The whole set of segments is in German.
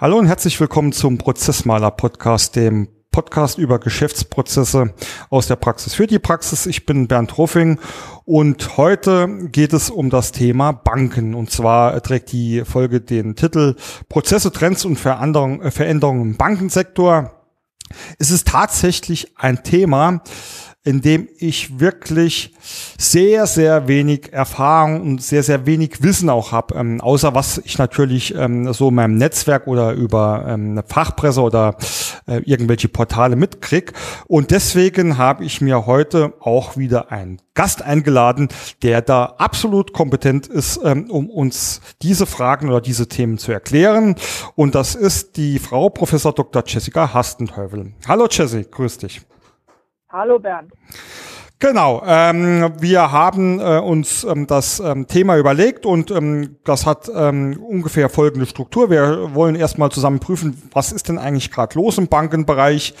Hallo und herzlich willkommen zum Prozessmaler Podcast, dem Podcast über Geschäftsprozesse aus der Praxis für die Praxis. Ich bin Bernd Ruffing und heute geht es um das Thema Banken. Und zwar trägt die Folge den Titel Prozesse, Trends und Veränderungen im Bankensektor. Es ist tatsächlich ein Thema, in dem ich wirklich sehr, sehr wenig Erfahrung und sehr, sehr wenig Wissen auch habe, ähm, außer was ich natürlich ähm, so in meinem Netzwerk oder über ähm, Fachpresse oder äh, irgendwelche Portale mitkrieg. Und deswegen habe ich mir heute auch wieder einen Gast eingeladen, der da absolut kompetent ist, ähm, um uns diese Fragen oder diese Themen zu erklären. Und das ist die Frau Professor Dr. Jessica Hastenteufel. Hallo Jessie, grüß dich. Hallo Bernd. Genau, ähm, wir haben äh, uns ähm, das ähm, Thema überlegt und ähm, das hat ähm, ungefähr folgende Struktur. Wir wollen erstmal zusammen prüfen, was ist denn eigentlich gerade los im Bankenbereich,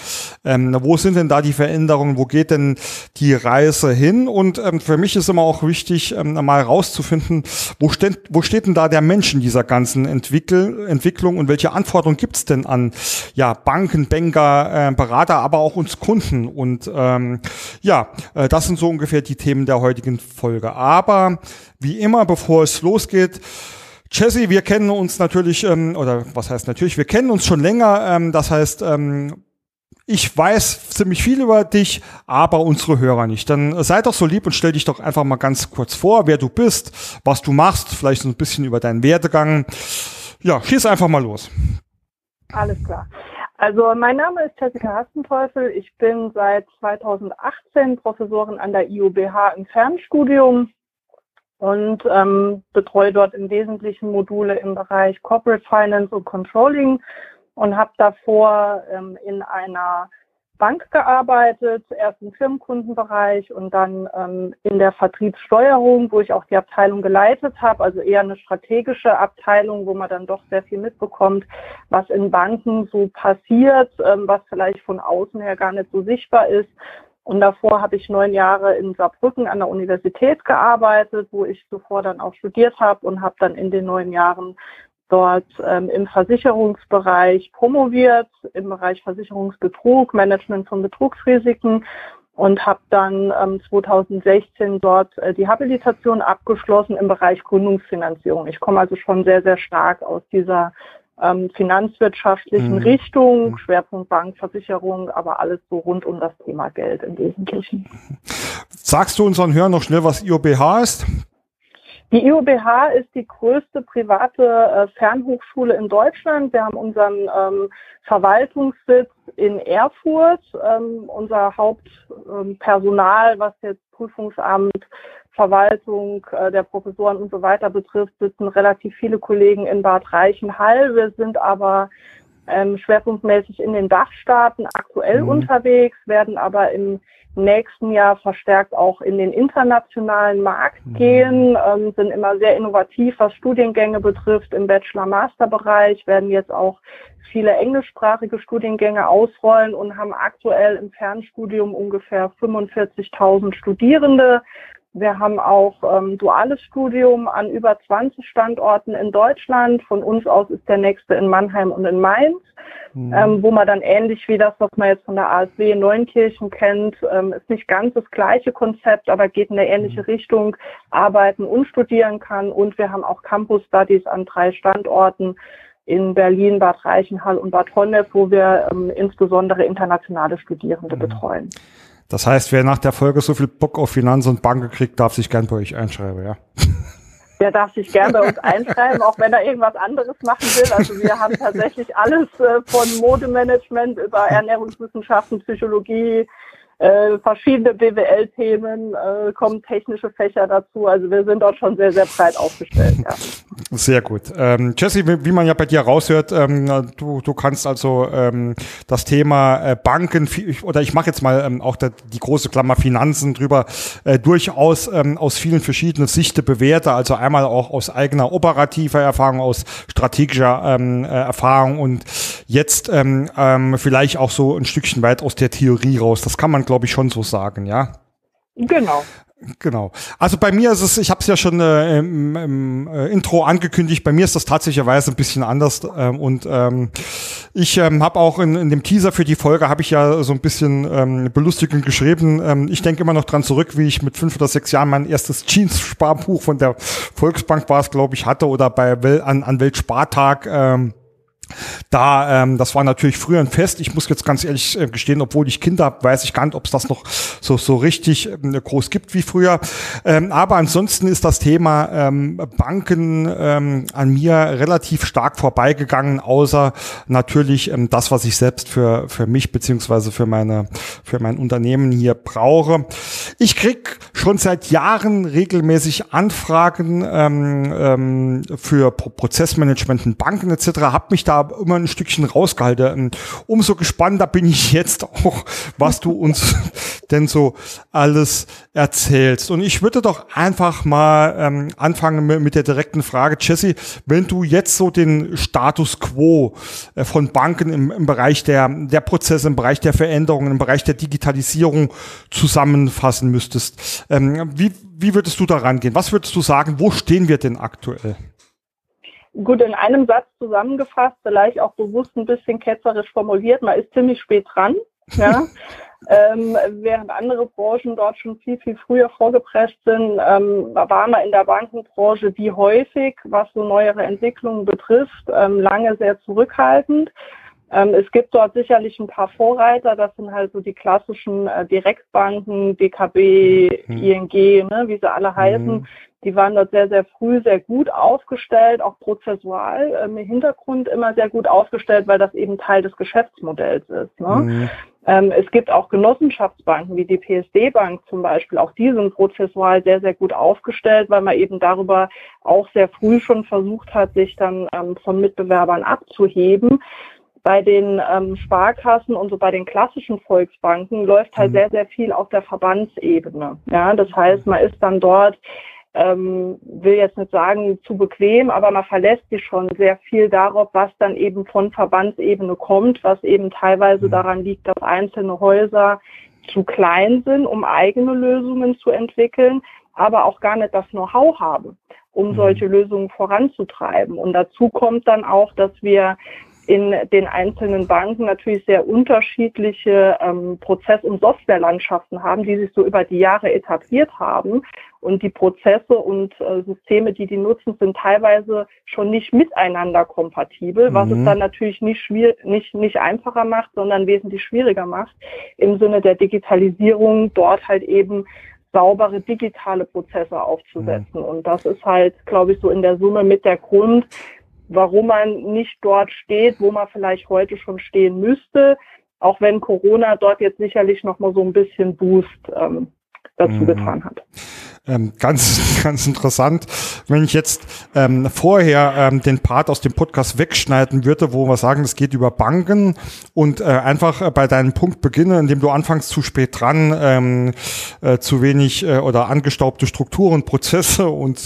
ähm, wo sind denn da die Veränderungen, wo geht denn die Reise hin? Und ähm, für mich ist immer auch wichtig, ähm, mal rauszufinden, wo, steht, wo steht denn da der Mensch in dieser ganzen Entwickel Entwicklung und welche Anforderungen gibt's denn an ja, Banken, Banker, äh, Berater, aber auch uns Kunden? Und ähm, ja, äh, das sind so ungefähr die Themen der heutigen Folge. Aber wie immer, bevor es losgeht, Jesse, wir kennen uns natürlich, ähm, oder was heißt natürlich, wir kennen uns schon länger. Ähm, das heißt, ähm, ich weiß ziemlich viel über dich, aber unsere Hörer nicht. Dann sei doch so lieb und stell dich doch einfach mal ganz kurz vor, wer du bist, was du machst, vielleicht so ein bisschen über deinen Werdegang. Ja, schieß einfach mal los. Alles klar. Also mein Name ist Jessica Hastenteufel. Ich bin seit 2018 Professorin an der IUBH im Fernstudium und ähm, betreue dort im Wesentlichen Module im Bereich Corporate Finance und Controlling und habe davor ähm, in einer Bank gearbeitet, erst im Firmenkundenbereich und dann ähm, in der Vertriebssteuerung, wo ich auch die Abteilung geleitet habe, also eher eine strategische Abteilung, wo man dann doch sehr viel mitbekommt, was in Banken so passiert, ähm, was vielleicht von außen her gar nicht so sichtbar ist. Und davor habe ich neun Jahre in Saarbrücken an der Universität gearbeitet, wo ich zuvor dann auch studiert habe und habe dann in den neun Jahren dort ähm, im Versicherungsbereich promoviert, im Bereich Versicherungsbetrug, Management von Betrugsrisiken und habe dann ähm, 2016 dort äh, die Habilitation abgeschlossen im Bereich Gründungsfinanzierung. Ich komme also schon sehr, sehr stark aus dieser ähm, finanzwirtschaftlichen mhm. Richtung, mhm. Schwerpunkt Bank, Versicherung, aber alles so rund um das Thema Geld im Wesentlichen. Sagst du unseren Hörern noch schnell, was IOBH ist? Die IUBH ist die größte private äh, Fernhochschule in Deutschland. Wir haben unseren ähm, Verwaltungssitz in Erfurt. Ähm, unser Hauptpersonal, ähm, was jetzt Prüfungsamt, Verwaltung äh, der Professoren und so weiter betrifft, sitzen relativ viele Kollegen in Bad Reichenhall. Wir sind aber ähm, schwerpunktmäßig in den Dachstaaten aktuell mhm. unterwegs, werden aber im nächsten Jahr verstärkt auch in den internationalen Markt mhm. gehen, ähm, sind immer sehr innovativ, was Studiengänge betrifft im Bachelor-Master-Bereich, werden jetzt auch viele englischsprachige Studiengänge ausrollen und haben aktuell im Fernstudium ungefähr 45.000 Studierende. Wir haben auch ähm, duales Studium an über 20 Standorten in Deutschland. Von uns aus ist der nächste in Mannheim und in Mainz, mhm. ähm, wo man dann ähnlich wie das, was man jetzt von der ASW in Neunkirchen kennt, ähm, ist nicht ganz das gleiche Konzept, aber geht in eine ähnliche mhm. Richtung, arbeiten und studieren kann. Und wir haben auch Campus Studies an drei Standorten in Berlin, Bad Reichenhall und Bad Honnef, wo wir ähm, insbesondere internationale Studierende mhm. betreuen. Das heißt, wer nach der Folge so viel Bock auf Finanz und Banken kriegt, darf sich gern bei euch einschreiben, ja? Der darf sich gern bei uns einschreiben, auch wenn er irgendwas anderes machen will. Also wir haben tatsächlich alles äh, von Modemanagement über Ernährungswissenschaften, Psychologie, äh, verschiedene BWL-Themen, äh, kommen technische Fächer dazu. Also wir sind dort schon sehr, sehr breit aufgestellt. Ja. Sehr gut. Ähm, Jesse, wie, man ja bei dir raushört, ähm, du, du kannst also ähm, das Thema äh, Banken, oder ich mache jetzt mal ähm, auch der, die große Klammer Finanzen drüber, äh, durchaus ähm, aus vielen verschiedenen Sichten bewerten. Also einmal auch aus eigener operativer Erfahrung, aus strategischer ähm, äh, Erfahrung und jetzt ähm, ähm, vielleicht auch so ein Stückchen weit aus der Theorie raus. Das kann man glaube ich, schon so sagen, ja? Genau. Genau. Also bei mir ist es, ich habe es ja schon äh, im, im äh, Intro angekündigt, bei mir ist das tatsächlicherweise ein bisschen anders ähm, und ähm, ich ähm, habe auch in, in dem Teaser für die Folge habe ich ja so ein bisschen ähm, belustigend geschrieben. Ähm, ich denke immer noch dran zurück, wie ich mit fünf oder sechs Jahren mein erstes Jeans-Sparbuch von der Volksbank war es, glaube ich, hatte oder bei an, an Weltspartag ähm, da, ähm, das war natürlich früher ein Fest. Ich muss jetzt ganz ehrlich äh, gestehen, obwohl ich Kinder habe, weiß ich gar nicht, ob es das noch so, so richtig ähm, groß gibt wie früher. Ähm, aber ansonsten ist das Thema ähm, Banken ähm, an mir relativ stark vorbeigegangen, außer natürlich ähm, das, was ich selbst für, für mich beziehungsweise für meine, für mein Unternehmen hier brauche. Ich krieg schon seit Jahren regelmäßig Anfragen ähm, ähm, für Prozessmanagement in Banken etc. Hab mich da immer ein Stückchen rausgehalten. Umso gespannter bin ich jetzt auch, was du uns denn so alles erzählst. Und ich würde doch einfach mal ähm, anfangen mit, mit, der direkten Frage, Jesse, wenn du jetzt so den Status quo äh, von Banken im, im Bereich der, der Prozesse, im Bereich der Veränderungen, im Bereich der Digitalisierung zusammenfassen müsstest, ähm, wie, wie würdest du da rangehen? Was würdest du sagen, wo stehen wir denn aktuell? Gut, in einem Satz zusammengefasst, vielleicht auch bewusst ein bisschen ketzerisch formuliert, man ist ziemlich spät dran. Ja. ähm, während andere Branchen dort schon viel, viel früher vorgepresst sind, ähm, war man in der Bankenbranche wie häufig, was so neuere Entwicklungen betrifft, ähm, lange sehr zurückhaltend. Ähm, es gibt dort sicherlich ein paar Vorreiter, das sind halt so die klassischen äh, Direktbanken, DKB, mhm. ING, ne, wie sie alle heißen, mhm. Die waren dort sehr, sehr früh sehr gut aufgestellt, auch prozessual ähm, im Hintergrund immer sehr gut aufgestellt, weil das eben Teil des Geschäftsmodells ist. Ne? Mhm. Ähm, es gibt auch Genossenschaftsbanken wie die PSD Bank zum Beispiel, auch die sind prozessual sehr, sehr gut aufgestellt, weil man eben darüber auch sehr früh schon versucht hat, sich dann ähm, von Mitbewerbern abzuheben bei den ähm, Sparkassen und so bei den klassischen Volksbanken läuft halt mhm. sehr, sehr viel auf der Verbandsebene. Ja, das heißt, man ist dann dort ähm, will jetzt nicht sagen zu bequem, aber man verlässt sich schon sehr viel darauf, was dann eben von Verbandsebene kommt, was eben teilweise mhm. daran liegt, dass einzelne Häuser zu klein sind, um eigene Lösungen zu entwickeln, aber auch gar nicht das Know-how haben, um mhm. solche Lösungen voranzutreiben. Und dazu kommt dann auch, dass wir in den einzelnen Banken natürlich sehr unterschiedliche ähm, Prozess- und Softwarelandschaften haben, die sich so über die Jahre etabliert haben. Und die Prozesse und äh, Systeme, die die nutzen, sind teilweise schon nicht miteinander kompatibel, was mhm. es dann natürlich nicht, nicht, nicht einfacher macht, sondern wesentlich schwieriger macht, im Sinne der Digitalisierung dort halt eben saubere digitale Prozesse aufzusetzen. Mhm. Und das ist halt, glaube ich, so in der Summe mit der Grund, warum man nicht dort steht, wo man vielleicht heute schon stehen müsste, auch wenn Corona dort jetzt sicherlich noch mal so ein bisschen Boost ähm, dazu mhm. getan hat. Ähm, ganz, ganz interessant. Wenn ich jetzt ähm, vorher ähm, den Part aus dem Podcast wegschneiden würde, wo wir sagen, es geht über Banken und äh, einfach äh, bei deinem Punkt beginne, indem du anfängst zu spät dran, ähm, äh, zu wenig äh, oder angestaubte Strukturen, Prozesse und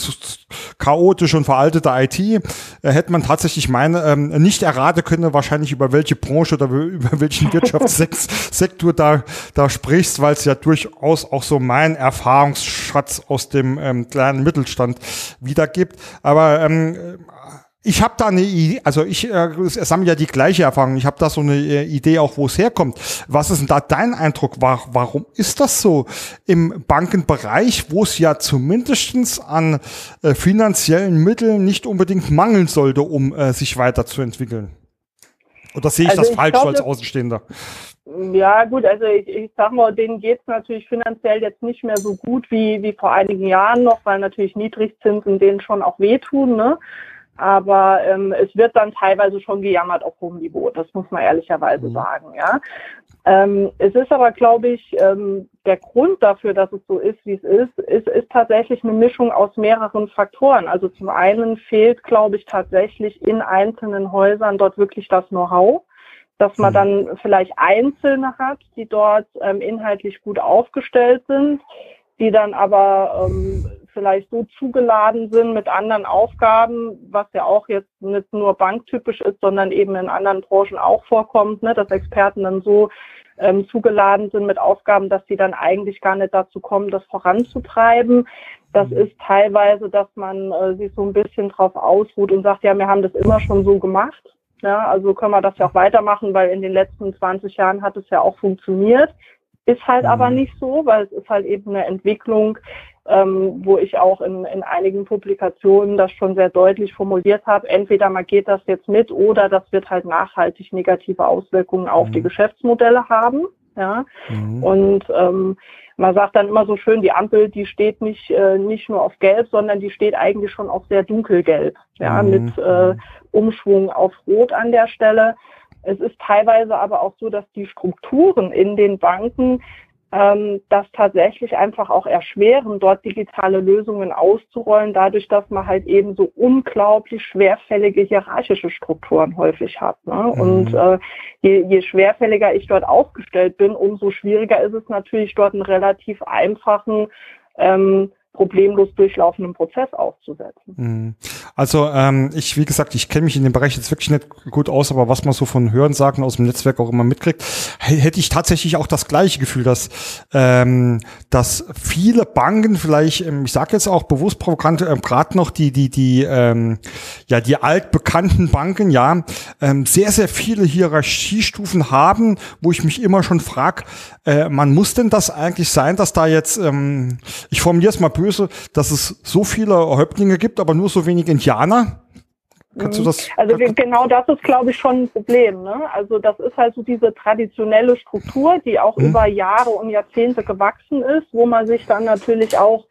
chaotisch und veraltete IT, äh, hätte man tatsächlich meine ähm, nicht erraten können, wahrscheinlich über welche Branche oder über welchen Wirtschaftssektor da, da sprichst, weil es ja durchaus auch so mein Erfahrungsschatz aus dem ähm, kleinen Mittelstand wiedergibt. Aber ähm, ich habe da eine Idee, also ich äh, sammle ja die gleiche Erfahrung. Ich habe da so eine äh, Idee auch, wo es herkommt. Was ist denn da dein Eindruck? War, warum ist das so im Bankenbereich, wo es ja zumindestens an äh, finanziellen Mitteln nicht unbedingt mangeln sollte, um äh, sich weiterzuentwickeln? Oder sehe ich also das ich falsch glaub, als Außenstehender? Ja, gut, also ich, ich sag mal, denen geht's natürlich finanziell jetzt nicht mehr so gut wie, wie vor einigen Jahren noch, weil natürlich Niedrigzinsen denen schon auch wehtun, ne? Aber ähm, es wird dann teilweise schon gejammert auf hohem Niveau, das muss man ehrlicherweise mhm. sagen, ja. Ähm, es ist aber, glaube ich, ähm, der Grund dafür, dass es so ist, wie es ist, ist, ist tatsächlich eine Mischung aus mehreren Faktoren. Also zum einen fehlt, glaube ich, tatsächlich in einzelnen Häusern dort wirklich das Know-how dass man mhm. dann vielleicht Einzelne hat, die dort ähm, inhaltlich gut aufgestellt sind, die dann aber ähm, vielleicht so zugeladen sind mit anderen Aufgaben, was ja auch jetzt nicht nur banktypisch ist, sondern eben in anderen Branchen auch vorkommt, ne, dass Experten dann so ähm, zugeladen sind mit Aufgaben, dass sie dann eigentlich gar nicht dazu kommen, das voranzutreiben. Das mhm. ist teilweise, dass man äh, sich so ein bisschen drauf ausruht und sagt, ja, wir haben das immer schon so gemacht. Ja, also können wir das ja auch weitermachen, weil in den letzten 20 Jahren hat es ja auch funktioniert. Ist halt mhm. aber nicht so, weil es ist halt eben eine Entwicklung, ähm, wo ich auch in, in einigen Publikationen das schon sehr deutlich formuliert habe. Entweder man geht das jetzt mit oder das wird halt nachhaltig negative Auswirkungen auf mhm. die Geschäftsmodelle haben. Ja, mhm. und ähm, man sagt dann immer so schön, die Ampel, die steht nicht, äh, nicht nur auf Gelb, sondern die steht eigentlich schon auf sehr dunkelgelb, ja, mhm. mit äh, Umschwung auf Rot an der Stelle. Es ist teilweise aber auch so, dass die Strukturen in den Banken ähm, das tatsächlich einfach auch erschweren, dort digitale Lösungen auszurollen, dadurch, dass man halt eben so unglaublich schwerfällige hierarchische Strukturen häufig hat. Ne? Mhm. Und äh, je, je schwerfälliger ich dort aufgestellt bin, umso schwieriger ist es natürlich, dort einen relativ einfachen ähm, problemlos durchlaufenden Prozess aufzusetzen. Mhm. Also ähm, ich, wie gesagt, ich kenne mich in dem Bereich jetzt wirklich nicht gut aus, aber was man so von Hörensagen aus dem Netzwerk auch immer mitkriegt, hätte ich tatsächlich auch das gleiche Gefühl, dass, ähm, dass viele Banken vielleicht, ähm, ich sage jetzt auch bewusst provokant, ähm, gerade noch die, die, die, ähm, ja, die altbekannten Banken, ja, ähm, sehr, sehr viele Hierarchiestufen haben, wo ich mich immer schon frage, äh, man muss denn das eigentlich sein, dass da jetzt, ähm, ich formuliere es mal böse, dass es so viele Häuptlinge gibt, aber nur so wenig Indianer? Kannst du mhm. das? Also genau das ist, glaube ich, schon ein Problem. Ne? Also das ist halt so diese traditionelle Struktur, die auch mhm. über Jahre und Jahrzehnte gewachsen ist, wo man sich dann natürlich auch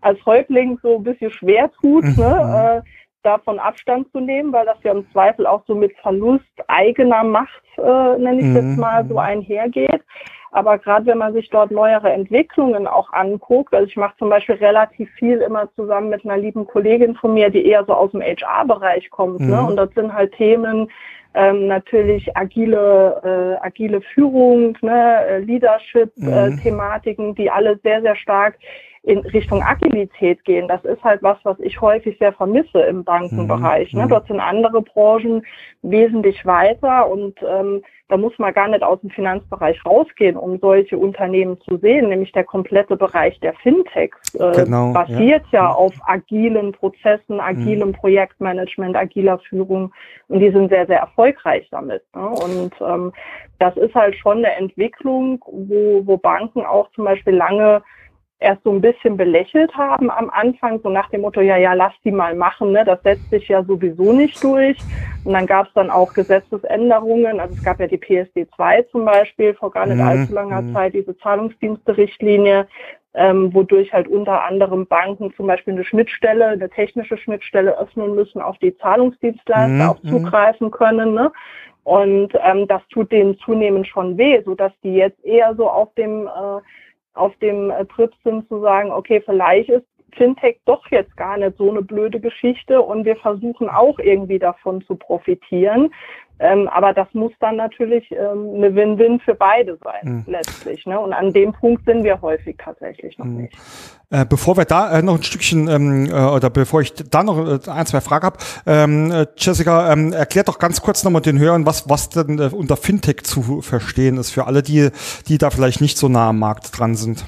als Häuptling so ein bisschen schwer tut, mhm. ne? äh, davon Abstand zu nehmen, weil das ja im Zweifel auch so mit Verlust eigener Macht, äh, nenne ich mhm. jetzt mal, so einhergeht. Aber gerade wenn man sich dort neuere Entwicklungen auch anguckt, also ich mache zum Beispiel relativ viel immer zusammen mit einer lieben Kollegin von mir, die eher so aus dem HR-Bereich kommt. Ne? Mhm. Ne? Und das sind halt Themen, ähm, natürlich agile, äh, agile Führung, ne? Äh, Leadership-Thematiken, äh, die alle sehr, sehr stark in Richtung Agilität gehen. Das ist halt was, was ich häufig sehr vermisse im Bankenbereich. Mhm. Ne? Mhm. Dort sind andere Branchen wesentlich weiter und ähm, da muss man gar nicht aus dem Finanzbereich rausgehen, um solche Unternehmen zu sehen. Nämlich der komplette Bereich der Fintechs äh, genau, basiert ja. ja. auf agilen Prozessen, agilem mhm. Projektmanagement, agiler Führung und die sind sehr, sehr erfolgreich damit. Ne? Und ähm, das ist halt schon eine Entwicklung, wo, wo Banken auch zum Beispiel lange erst so ein bisschen belächelt haben am Anfang, so nach dem Motto, ja, ja, lass die mal machen, ne? das setzt sich ja sowieso nicht durch. Und dann gab es dann auch Gesetzesänderungen, also es gab ja die PSD 2 zum Beispiel vor gar nicht mhm. allzu langer mhm. Zeit, diese Zahlungsdienste-Richtlinie, ähm, wodurch halt unter anderem Banken zum Beispiel eine Schnittstelle, eine technische Schnittstelle öffnen müssen, auf die Zahlungsdienstleister mhm. auch mhm. zugreifen können. Ne? Und ähm, das tut denen zunehmend schon weh, so dass die jetzt eher so auf dem äh, auf dem äh, Trip sind zu sagen, okay, vielleicht ist Fintech doch jetzt gar nicht so eine blöde Geschichte und wir versuchen auch irgendwie davon zu profitieren. Ähm, aber das muss dann natürlich ähm, eine Win-Win für beide sein, mhm. letztlich. Ne? Und an dem Punkt sind wir häufig tatsächlich noch mhm. nicht. Äh, bevor wir da äh, noch ein Stückchen ähm, äh, oder bevor ich da noch äh, ein, zwei Fragen habe, ähm, äh, Jessica, ähm, erklärt doch ganz kurz nochmal den Hörern, was, was denn äh, unter Fintech zu verstehen ist, für alle, die, die da vielleicht nicht so nah am Markt dran sind.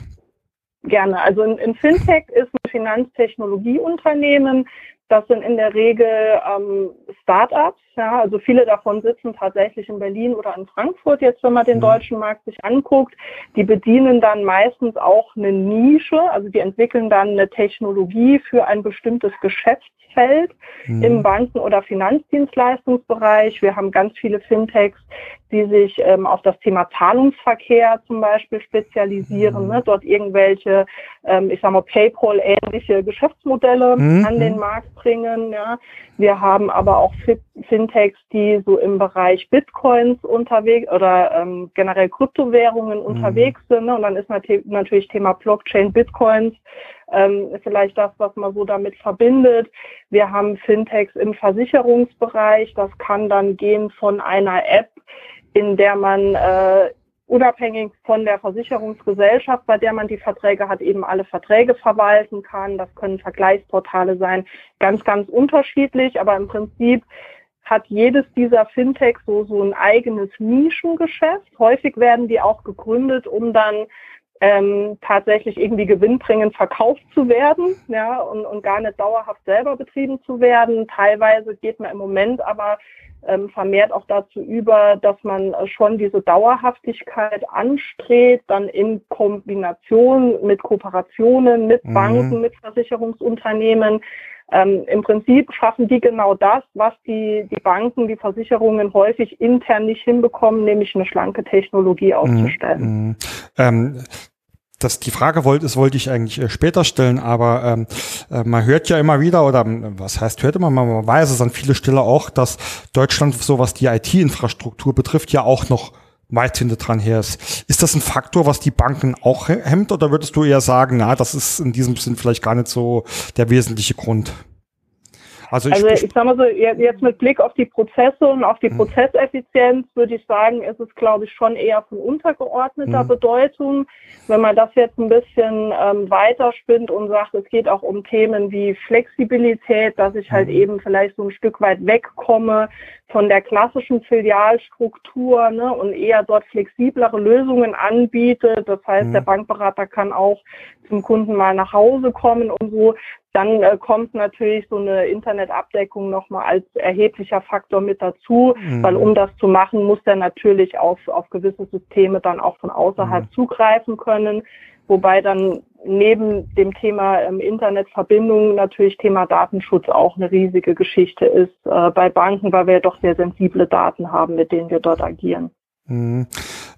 Gerne. Also ein, ein Fintech ist ein Finanztechnologieunternehmen, das sind in der Regel ähm, Startups. Ja, also viele davon sitzen tatsächlich in Berlin oder in Frankfurt. Jetzt, wenn man den mhm. deutschen Markt sich anguckt, die bedienen dann meistens auch eine Nische. Also die entwickeln dann eine Technologie für ein bestimmtes Geschäftsfeld mhm. im Banken- oder Finanzdienstleistungsbereich. Wir haben ganz viele Fintechs, die sich ähm, auf das Thema Zahlungsverkehr zum Beispiel spezialisieren, mhm. ne? dort irgendwelche, ähm, ich sag mal, PayPal-ähnliche Geschäftsmodelle mhm. an den mhm. Markt bringen. Ja? Wir haben aber auch Fintechs, die so im Bereich Bitcoins unterwegs oder ähm, generell Kryptowährungen mhm. unterwegs sind. Ne? Und dann ist natürlich Thema Blockchain, Bitcoins ähm, vielleicht das, was man so damit verbindet. Wir haben Fintechs im Versicherungsbereich. Das kann dann gehen von einer App in der man äh, unabhängig von der Versicherungsgesellschaft, bei der man die Verträge hat, eben alle Verträge verwalten kann. Das können Vergleichsportale sein, ganz, ganz unterschiedlich, aber im Prinzip hat jedes dieser Fintechs so, so ein eigenes Nischengeschäft. Häufig werden die auch gegründet, um dann ähm, tatsächlich irgendwie gewinnbringend verkauft zu werden, ja, und, und gar nicht dauerhaft selber betrieben zu werden. Teilweise geht man im Moment aber ähm, vermehrt auch dazu über, dass man schon diese Dauerhaftigkeit anstrebt, dann in Kombination mit Kooperationen, mit mhm. Banken, mit Versicherungsunternehmen. Ähm, Im Prinzip schaffen die genau das, was die, die Banken, die Versicherungen häufig intern nicht hinbekommen, nämlich eine schlanke Technologie mhm. aufzustellen. Mhm. Ähm, das die Frage wollte, das wollte ich eigentlich äh, später stellen, aber ähm, äh, man hört ja immer wieder oder was heißt hört immer, man weiß es an viele Stelle auch, dass Deutschland so was die IT-Infrastruktur betrifft ja auch noch weit hinter dran her ist. Ist das ein Faktor, was die Banken auch hemmt oder würdest du eher sagen, na, das ist in diesem Sinn vielleicht gar nicht so der wesentliche Grund? Also ich, also ich sag mal so, jetzt mit Blick auf die Prozesse und auf die mhm. Prozesseffizienz würde ich sagen, ist es, glaube ich, schon eher von untergeordneter mhm. Bedeutung. Wenn man das jetzt ein bisschen ähm, weiterspinnt und sagt, es geht auch um Themen wie Flexibilität, dass ich halt mhm. eben vielleicht so ein Stück weit wegkomme von der klassischen Filialstruktur ne, und eher dort flexiblere Lösungen anbietet. Das heißt, mhm. der Bankberater kann auch zum Kunden mal nach Hause kommen und so. Dann äh, kommt natürlich so eine Internetabdeckung nochmal als erheblicher Faktor mit dazu, mhm. weil um das zu machen, muss der natürlich auf, auf gewisse Systeme dann auch von außerhalb mhm. zugreifen können. Wobei dann neben dem Thema ähm, Internetverbindung natürlich Thema Datenschutz auch eine riesige Geschichte ist äh, bei Banken, weil wir doch sehr sensible Daten haben, mit denen wir dort agieren. Mhm.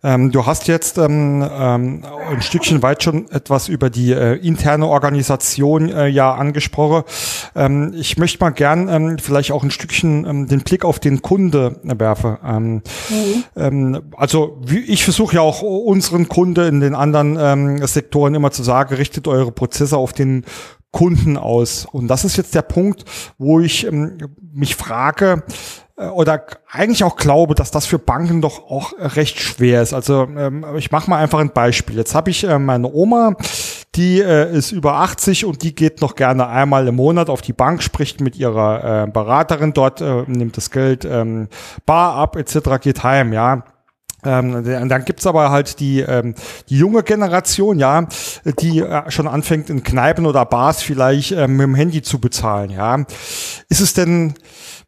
Ähm, du hast jetzt ähm, ähm, ein Stückchen weit schon etwas über die äh, interne Organisation äh, ja angesprochen. Ähm, ich möchte mal gern ähm, vielleicht auch ein Stückchen ähm, den Blick auf den Kunde werfen. Mhm. also wie, ich versuche ja auch unseren Kunde in den anderen Sektoren immer zu sagen, richtet eure Prozesse auf den Kunden aus. Und das ist jetzt der Punkt, wo ich mich frage, oder eigentlich auch glaube, dass das für Banken doch auch recht schwer ist. Also ähm, ich mache mal einfach ein Beispiel. Jetzt habe ich äh, meine Oma, die äh, ist über 80 und die geht noch gerne einmal im Monat auf die Bank, spricht mit ihrer äh, Beraterin dort, äh, nimmt das Geld ähm, bar ab etc., geht heim, ja. Ähm, dann gibt's aber halt die, ähm, die junge Generation, ja, die äh, schon anfängt in Kneipen oder Bars vielleicht ähm, mit dem Handy zu bezahlen, ja. Ist es denn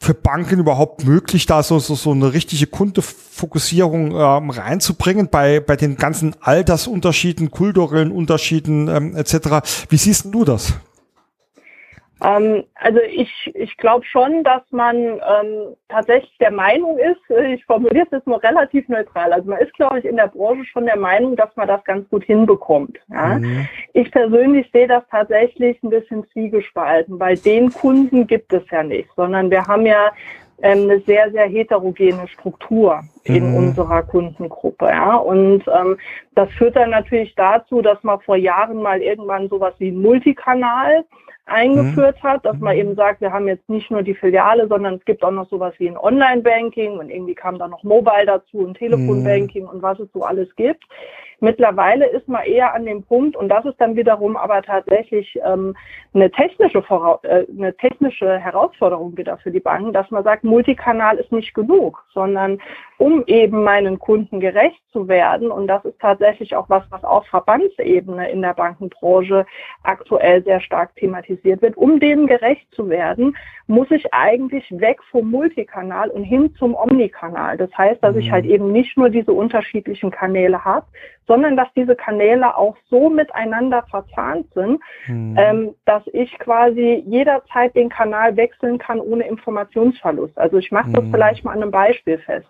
für Banken überhaupt möglich, da so, so, so eine richtige Kundefokussierung ähm, reinzubringen bei, bei den ganzen Altersunterschieden, kulturellen Unterschieden ähm, etc.? Wie siehst du das? Ähm, also ich, ich glaube schon, dass man ähm, tatsächlich der Meinung ist, äh, ich formuliere es jetzt nur relativ neutral, also man ist, glaube ich, in der Branche schon der Meinung, dass man das ganz gut hinbekommt. Ja? Mhm. Ich persönlich sehe das tatsächlich ein bisschen zwiegespalten, weil den Kunden gibt es ja nicht, sondern wir haben ja ähm, eine sehr, sehr heterogene Struktur in mhm. unserer Kundengruppe. Ja? Und ähm, das führt dann natürlich dazu, dass man vor Jahren mal irgendwann sowas wie ein Multikanal eingeführt mhm. hat, dass man eben sagt, wir haben jetzt nicht nur die Filiale, sondern es gibt auch noch sowas wie ein Online-Banking und irgendwie kam da noch Mobile dazu und Telefonbanking mhm. und was es so alles gibt. Mittlerweile ist man eher an dem Punkt, und das ist dann wiederum aber tatsächlich ähm, eine, technische äh, eine technische Herausforderung wieder für die Banken, dass man sagt, Multikanal ist nicht genug, sondern um eben meinen Kunden gerecht zu werden, und das ist tatsächlich auch was, was auf Verbandsebene in der Bankenbranche aktuell sehr stark thematisiert wird, um denen gerecht zu werden, muss ich eigentlich weg vom Multikanal und hin zum Omnikanal. Das heißt, dass ich halt mhm. eben nicht nur diese unterschiedlichen Kanäle habe, sondern dass diese Kanäle auch so miteinander verzahnt sind, mhm. ähm, dass ich quasi jederzeit den Kanal wechseln kann ohne Informationsverlust. Also ich mache das mhm. vielleicht mal an einem Beispiel fest.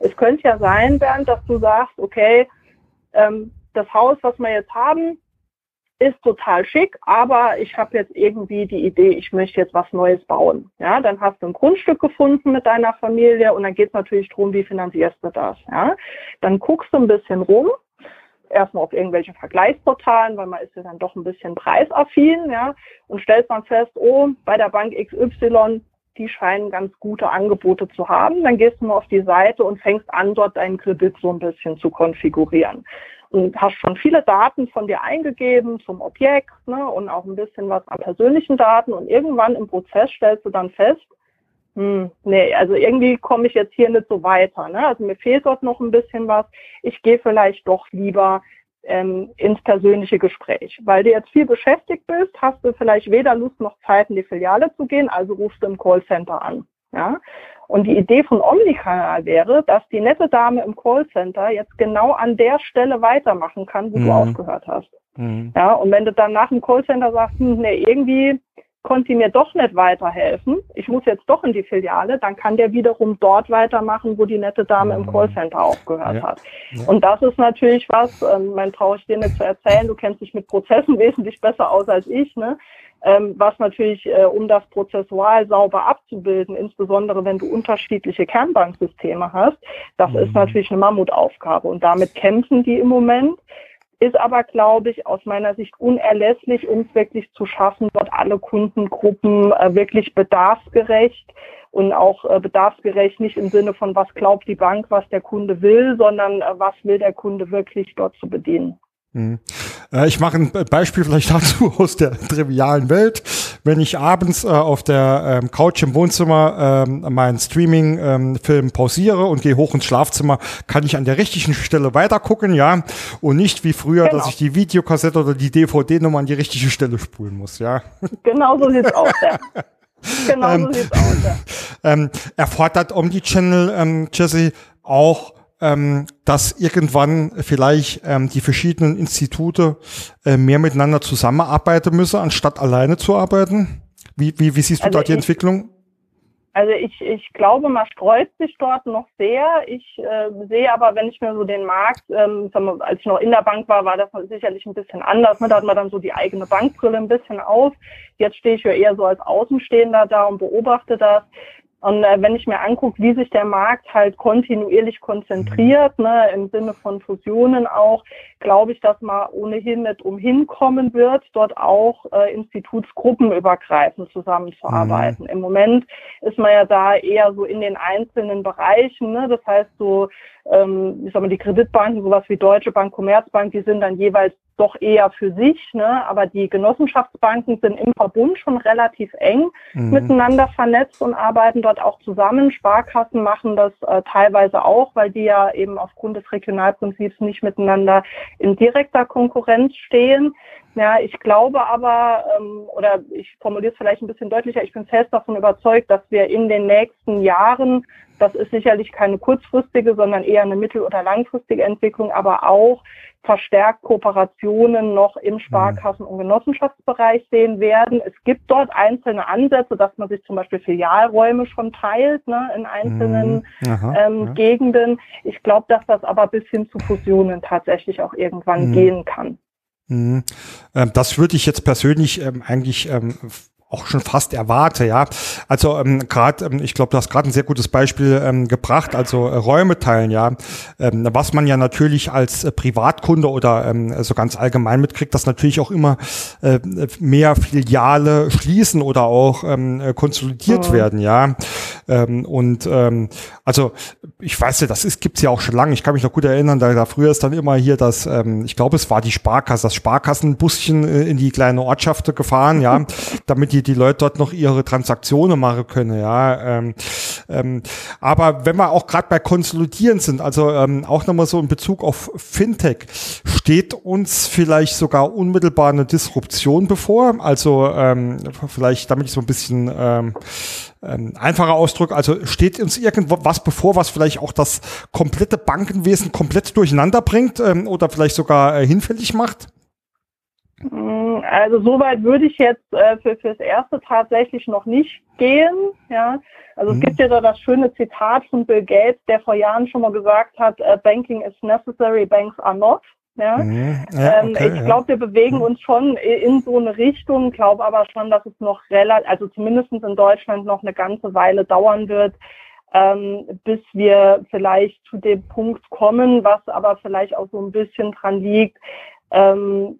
Es könnte ja sein, Bernd, dass du sagst, okay, ähm, das Haus, was wir jetzt haben, ist total schick, aber ich habe jetzt irgendwie die Idee, ich möchte jetzt was Neues bauen. Ja, dann hast du ein Grundstück gefunden mit deiner Familie und dann geht es natürlich darum, wie finanzierst du das. Ja, dann guckst du ein bisschen rum erstmal auf irgendwelche Vergleichsportalen, weil man ist ja dann doch ein bisschen preisaffin, ja, und stellt man fest, oh, bei der Bank XY, die scheinen ganz gute Angebote zu haben. Dann gehst du mal auf die Seite und fängst an, dort deinen Kredit so ein bisschen zu konfigurieren. Und hast schon viele Daten von dir eingegeben zum Objekt ne, und auch ein bisschen was an persönlichen Daten. Und irgendwann im Prozess stellst du dann fest, hm, nee, also irgendwie komme ich jetzt hier nicht so weiter. Ne? Also mir fehlt dort noch ein bisschen was. Ich gehe vielleicht doch lieber ähm, ins persönliche Gespräch. Weil du jetzt viel beschäftigt bist, hast du vielleicht weder Lust noch Zeit, in die Filiale zu gehen, also rufst du im Callcenter an. Ja? Und die Idee von Omnikanal wäre, dass die nette Dame im Callcenter jetzt genau an der Stelle weitermachen kann, wo mhm. du aufgehört hast. Mhm. Ja, und wenn du dann nach dem Callcenter sagst, hm, nee, irgendwie konnte mir doch nicht weiterhelfen, ich muss jetzt doch in die Filiale, dann kann der wiederum dort weitermachen, wo die nette Dame im mhm. Callcenter aufgehört ja. hat. Ja. Und das ist natürlich was, ähm, mein traue ich dir nicht zu erzählen, du kennst dich mit Prozessen wesentlich besser aus als ich, ne? Ähm, was natürlich, äh, um das prozessual sauber abzubilden, insbesondere wenn du unterschiedliche Kernbanksysteme hast, das mhm. ist natürlich eine Mammutaufgabe und damit kämpfen die im Moment ist aber, glaube ich, aus meiner Sicht unerlässlich, um es wirklich zu schaffen, dort alle Kundengruppen äh, wirklich bedarfsgerecht und auch äh, bedarfsgerecht nicht im Sinne von, was glaubt die Bank, was der Kunde will, sondern äh, was will der Kunde wirklich dort zu bedienen. Mhm. Äh, ich mache ein Beispiel vielleicht dazu aus der trivialen Welt. Wenn ich abends äh, auf der ähm, Couch im Wohnzimmer ähm, meinen Streaming-Film ähm, pausiere und gehe hoch ins Schlafzimmer, kann ich an der richtigen Stelle weitergucken, ja, und nicht wie früher, genau. dass ich die Videokassette oder die DVD-Nummer an die richtige Stelle spulen muss, ja. Genau so sieht's aus, ja. Genau so ähm, sieht's aus, ja. Ähm, erfordert Omnichannel, ähm, Jesse, auch ähm, dass irgendwann vielleicht ähm, die verschiedenen Institute äh, mehr miteinander zusammenarbeiten müssen, anstatt alleine zu arbeiten? Wie, wie, wie siehst du also da die ich, Entwicklung? Also ich, ich glaube, man streut sich dort noch sehr. Ich äh, sehe aber, wenn ich mir so den Markt, ähm, wir, als ich noch in der Bank war, war das sicherlich ein bisschen anders. Ne? Da hat man dann so die eigene Bankbrille ein bisschen auf. Jetzt stehe ich ja eher so als Außenstehender da und beobachte das. Und äh, wenn ich mir angucke, wie sich der Markt halt kontinuierlich konzentriert, ne, im Sinne von Fusionen auch, glaube ich, dass man ohnehin nicht umhin kommen wird, dort auch äh, institutsgruppenübergreifend zusammenzuarbeiten. Mhm. Im Moment ist man ja da eher so in den einzelnen Bereichen. Ne? Das heißt, so ähm, ich sag mal, die Kreditbanken, sowas wie Deutsche Bank, Commerzbank, die sind dann jeweils doch eher für sich, ne? aber die Genossenschaftsbanken sind im Verbund schon relativ eng mhm. miteinander vernetzt und arbeiten dort auch zusammen. Sparkassen machen das äh, teilweise auch, weil die ja eben aufgrund des Regionalprinzips nicht miteinander in direkter Konkurrenz stehen. Ja, ich glaube aber, ähm, oder ich formuliere es vielleicht ein bisschen deutlicher, ich bin fest davon überzeugt, dass wir in den nächsten Jahren, das ist sicherlich keine kurzfristige, sondern eher eine mittel- oder langfristige Entwicklung, aber auch verstärkt Kooperationen noch im Sparkassen- und Genossenschaftsbereich sehen werden. Es gibt dort einzelne Ansätze, dass man sich zum Beispiel Filialräume schon teilt ne, in einzelnen mhm. Aha, ähm, ja. Gegenden. Ich glaube, dass das aber bis hin zu Fusionen tatsächlich auch irgendwann mhm. gehen kann. Mhm. Ähm, das würde ich jetzt persönlich ähm, eigentlich ähm, auch schon fast erwarte, ja. Also ähm, gerade, ähm, ich glaube, du hast gerade ein sehr gutes Beispiel ähm, gebracht, also äh, Räume teilen, ja. Ähm, was man ja natürlich als äh, Privatkunde oder ähm, so ganz allgemein mitkriegt, dass natürlich auch immer äh, mehr Filiale schließen oder auch ähm, äh, konsolidiert ja. werden, ja. Ähm, und ähm, also ich weiß ja, das ist gibt's ja auch schon lange. Ich kann mich noch gut erinnern, da, da früher ist dann immer hier das, ähm, ich glaube, es war die Sparkasse, das Sparkassenbuschen äh, in die kleine Ortschaft gefahren, ja, damit die die Leute dort noch ihre Transaktionen machen können, ja. Ähm, ähm, aber wenn wir auch gerade bei Konsolidieren sind, also ähm, auch nochmal so in Bezug auf Fintech, steht uns vielleicht sogar unmittelbar eine Disruption bevor? Also ähm, vielleicht, damit ich so ein bisschen ähm, ähm, einfacher Ausdruck, also steht uns irgendwas bevor, was vielleicht auch das komplette Bankenwesen komplett durcheinander bringt ähm, oder vielleicht sogar äh, hinfällig macht? Mm, also soweit würde ich jetzt äh, für fürs erste tatsächlich noch nicht gehen. Ja, also mhm. es gibt ja da das schöne Zitat von Bill Gates, der vor Jahren schon mal gesagt hat: uh, "Banking is necessary, banks are not." Ja, mhm. ja ähm, okay, ich glaube, wir bewegen mhm. uns schon in so eine Richtung, glaube aber schon, dass es noch relativ, also zumindest in Deutschland noch eine ganze Weile dauern wird, ähm, bis wir vielleicht zu dem Punkt kommen, was aber vielleicht auch so ein bisschen dran liegt, ähm,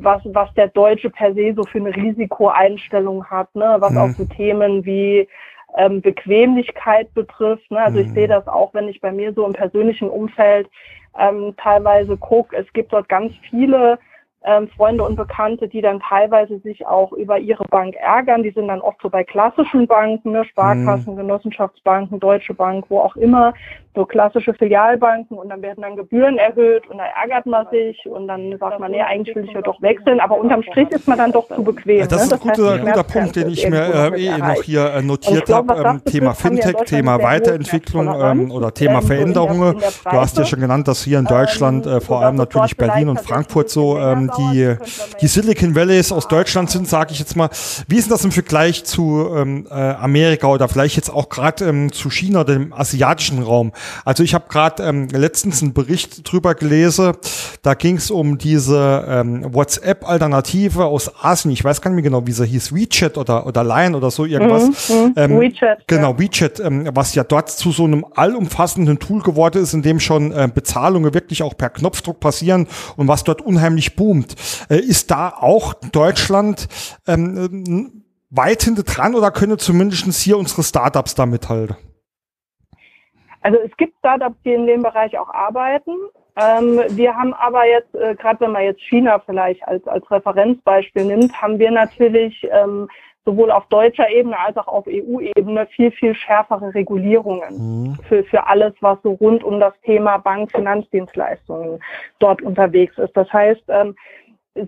was, was der Deutsche per se so für eine Risikoeinstellung hat, ne? was mhm. auch so Themen wie ähm, Bequemlichkeit betrifft. Ne? Also mhm. ich sehe das auch, wenn ich bei mir so im persönlichen Umfeld ähm, teilweise gucke. Es gibt dort ganz viele ähm, Freunde und Bekannte, die dann teilweise sich auch über ihre Bank ärgern. Die sind dann oft so bei klassischen Banken, ne, Sparkassen, mhm. Genossenschaftsbanken, Deutsche Bank, wo auch immer, so klassische Filialbanken und dann werden dann Gebühren erhöht und da ärgert man sich und dann sagt man, nee, eigentlich will ich ja doch wechseln, aber unterm Strich ist man dann doch zu bequem. Das ist ne? ein guter, heißt, guter Punkt, den ich mir äh, eh noch hier äh, notiert habe. Ähm, Thema Fintech, Thema Weiterentwicklung ähm, oder Thema Veränderungen. Du hast ja schon genannt, dass hier in Deutschland ähm, äh, vor allem natürlich Berlin und Frankfurt so ähm, die, die Silicon Valleys aus Deutschland sind, sage ich jetzt mal. Wie ist das im Vergleich zu ähm, äh, Amerika oder vielleicht jetzt auch gerade ähm, zu China, dem asiatischen Raum? Also ich habe gerade ähm, letztens einen Bericht drüber gelesen, da ging es um diese ähm, WhatsApp-Alternative aus Asien. Ich weiß gar nicht mehr genau, wie sie hieß, WeChat oder, oder Line oder so irgendwas. Mhm, mhm. ähm, WeChat. Genau, ja. WeChat, ähm, was ja dort zu so einem allumfassenden Tool geworden ist, in dem schon äh, Bezahlungen wirklich auch per Knopfdruck passieren und was dort unheimlich boomt. Äh, ist da auch Deutschland ähm, weit hinter dran oder können zumindest hier unsere Startups da mithalten? Also es gibt Startups, die in dem Bereich auch arbeiten. Ähm, wir haben aber jetzt, äh, gerade wenn man jetzt China vielleicht als, als Referenzbeispiel nimmt, haben wir natürlich ähm, sowohl auf deutscher Ebene als auch auf EU-Ebene viel, viel schärfere Regulierungen mhm. für, für alles, was so rund um das Thema Bank-Finanzdienstleistungen dort unterwegs ist. Das heißt, ähm,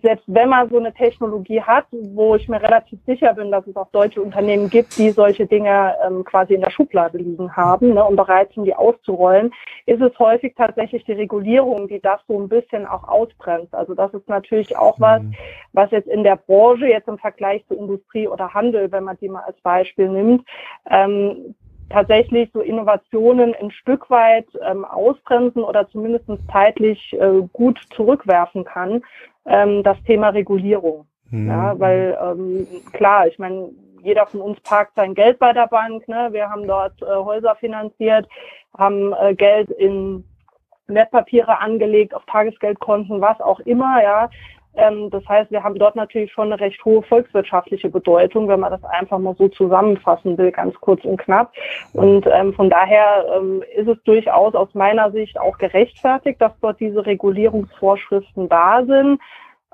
selbst wenn man so eine Technologie hat, wo ich mir relativ sicher bin, dass es auch deutsche Unternehmen gibt, die solche Dinge ähm, quasi in der Schublade liegen haben ne, und bereit sind, die auszurollen, ist es häufig tatsächlich die Regulierung, die das so ein bisschen auch ausbremst. Also das ist natürlich auch mhm. was, was jetzt in der Branche, jetzt im Vergleich zu Industrie oder Handel, wenn man die mal als Beispiel nimmt, ähm, tatsächlich so Innovationen ein Stück weit ähm, ausbremsen oder zumindest zeitlich äh, gut zurückwerfen kann, ähm, das Thema Regulierung. Mhm. Ja, weil ähm, klar, ich meine, jeder von uns parkt sein Geld bei der Bank. Ne? Wir haben dort äh, Häuser finanziert, haben äh, Geld in Wertpapiere angelegt, auf Tagesgeldkonten, was auch immer, ja. Ähm, das heißt, wir haben dort natürlich schon eine recht hohe volkswirtschaftliche Bedeutung, wenn man das einfach mal so zusammenfassen will, ganz kurz und knapp. Und ähm, von daher ähm, ist es durchaus aus meiner Sicht auch gerechtfertigt, dass dort diese Regulierungsvorschriften da sind.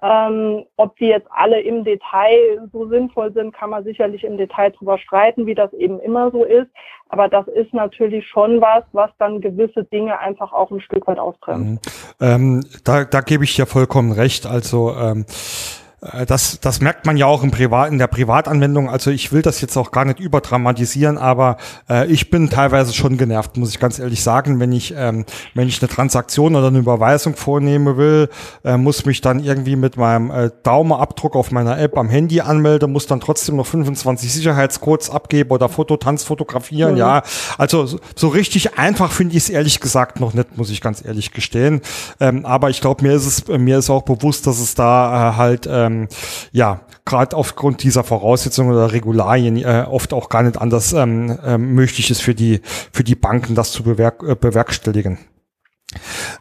Ähm, ob die jetzt alle im Detail so sinnvoll sind, kann man sicherlich im Detail drüber streiten, wie das eben immer so ist. Aber das ist natürlich schon was, was dann gewisse Dinge einfach auch ein Stück weit ausbremst. Mhm. Ähm, da, da gebe ich dir vollkommen recht. Also ähm, äh, das, das merkt man ja auch im Privat, in der Privatanwendung. Also ich will das jetzt auch gar nicht überdramatisieren, aber äh, ich bin teilweise schon genervt, muss ich ganz ehrlich sagen, wenn ich, ähm, wenn ich eine Transaktion oder eine Überweisung vornehmen will, äh, muss mich dann irgendwie mit meinem äh, Daumenabdruck auf meiner App am Handy anmelden, muss dann trotzdem noch 25 Sicherheitscodes abgeben oder Fototanz fotografieren. Mhm. Ja, also so, so richtig einfach finde ich es ehrlich gesagt noch nicht, muss ich ganz ehrlich gestehen. Ähm, aber ich glaube, mir ist es, mir ist auch bewusst, dass es da äh, halt ähm, ähm, ja, gerade aufgrund dieser Voraussetzungen oder Regularien äh, oft auch gar nicht anders ähm, äh, möglich ist für die, für die Banken, das zu bewerk äh, bewerkstelligen.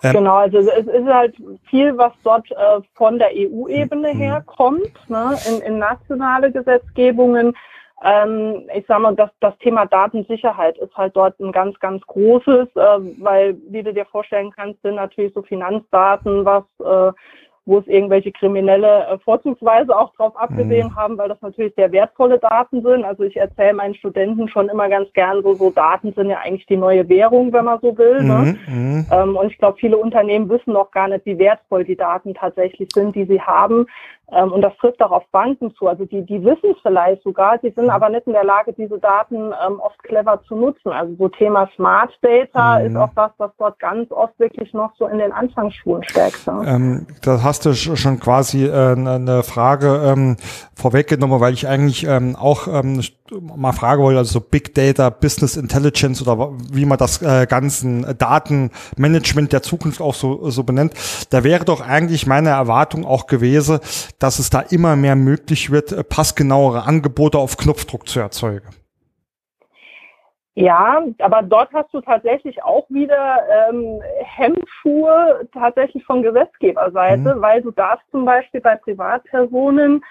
Ähm, genau, also es ist halt viel, was dort äh, von der EU-Ebene mhm. her kommt, ne, in, in nationale Gesetzgebungen. Ähm, ich sage mal, das, das Thema Datensicherheit ist halt dort ein ganz, ganz großes, äh, weil, wie du dir vorstellen kannst, sind natürlich so Finanzdaten, was äh, wo es irgendwelche Kriminelle äh, vorzugsweise auch drauf abgesehen mhm. haben, weil das natürlich sehr wertvolle Daten sind. Also ich erzähle meinen Studenten schon immer ganz gern so, so Daten sind ja eigentlich die neue Währung, wenn man so will. Ne? Mhm. Ne? Ähm, und ich glaube, viele Unternehmen wissen noch gar nicht, wie wertvoll die Daten tatsächlich sind, die sie haben. Ähm, und das trifft auch auf Banken zu. Also die, die wissen es vielleicht sogar, die sind aber nicht in der Lage, diese Daten ähm, oft clever zu nutzen. Also so Thema Smart Data mhm. ist auch das, was dort ganz oft wirklich noch so in den Anfangsschulen steckt. Ja. Ähm, da hast du schon quasi äh, eine Frage ähm, vorweggenommen, weil ich eigentlich ähm, auch ähm, mal fragen wollte, also so Big Data, Business Intelligence oder wie man das äh, ganzen Datenmanagement der Zukunft auch so, so benennt. Da wäre doch eigentlich meine Erwartung auch gewesen, dass es da immer mehr möglich wird, äh, passgenauere Angebote auf Knopfdruck zu erzeugen. Ja, aber dort hast du tatsächlich auch wieder ähm, Hemmschuhe tatsächlich von Gesetzgeberseite, mhm. weil du darfst zum Beispiel bei Privatpersonen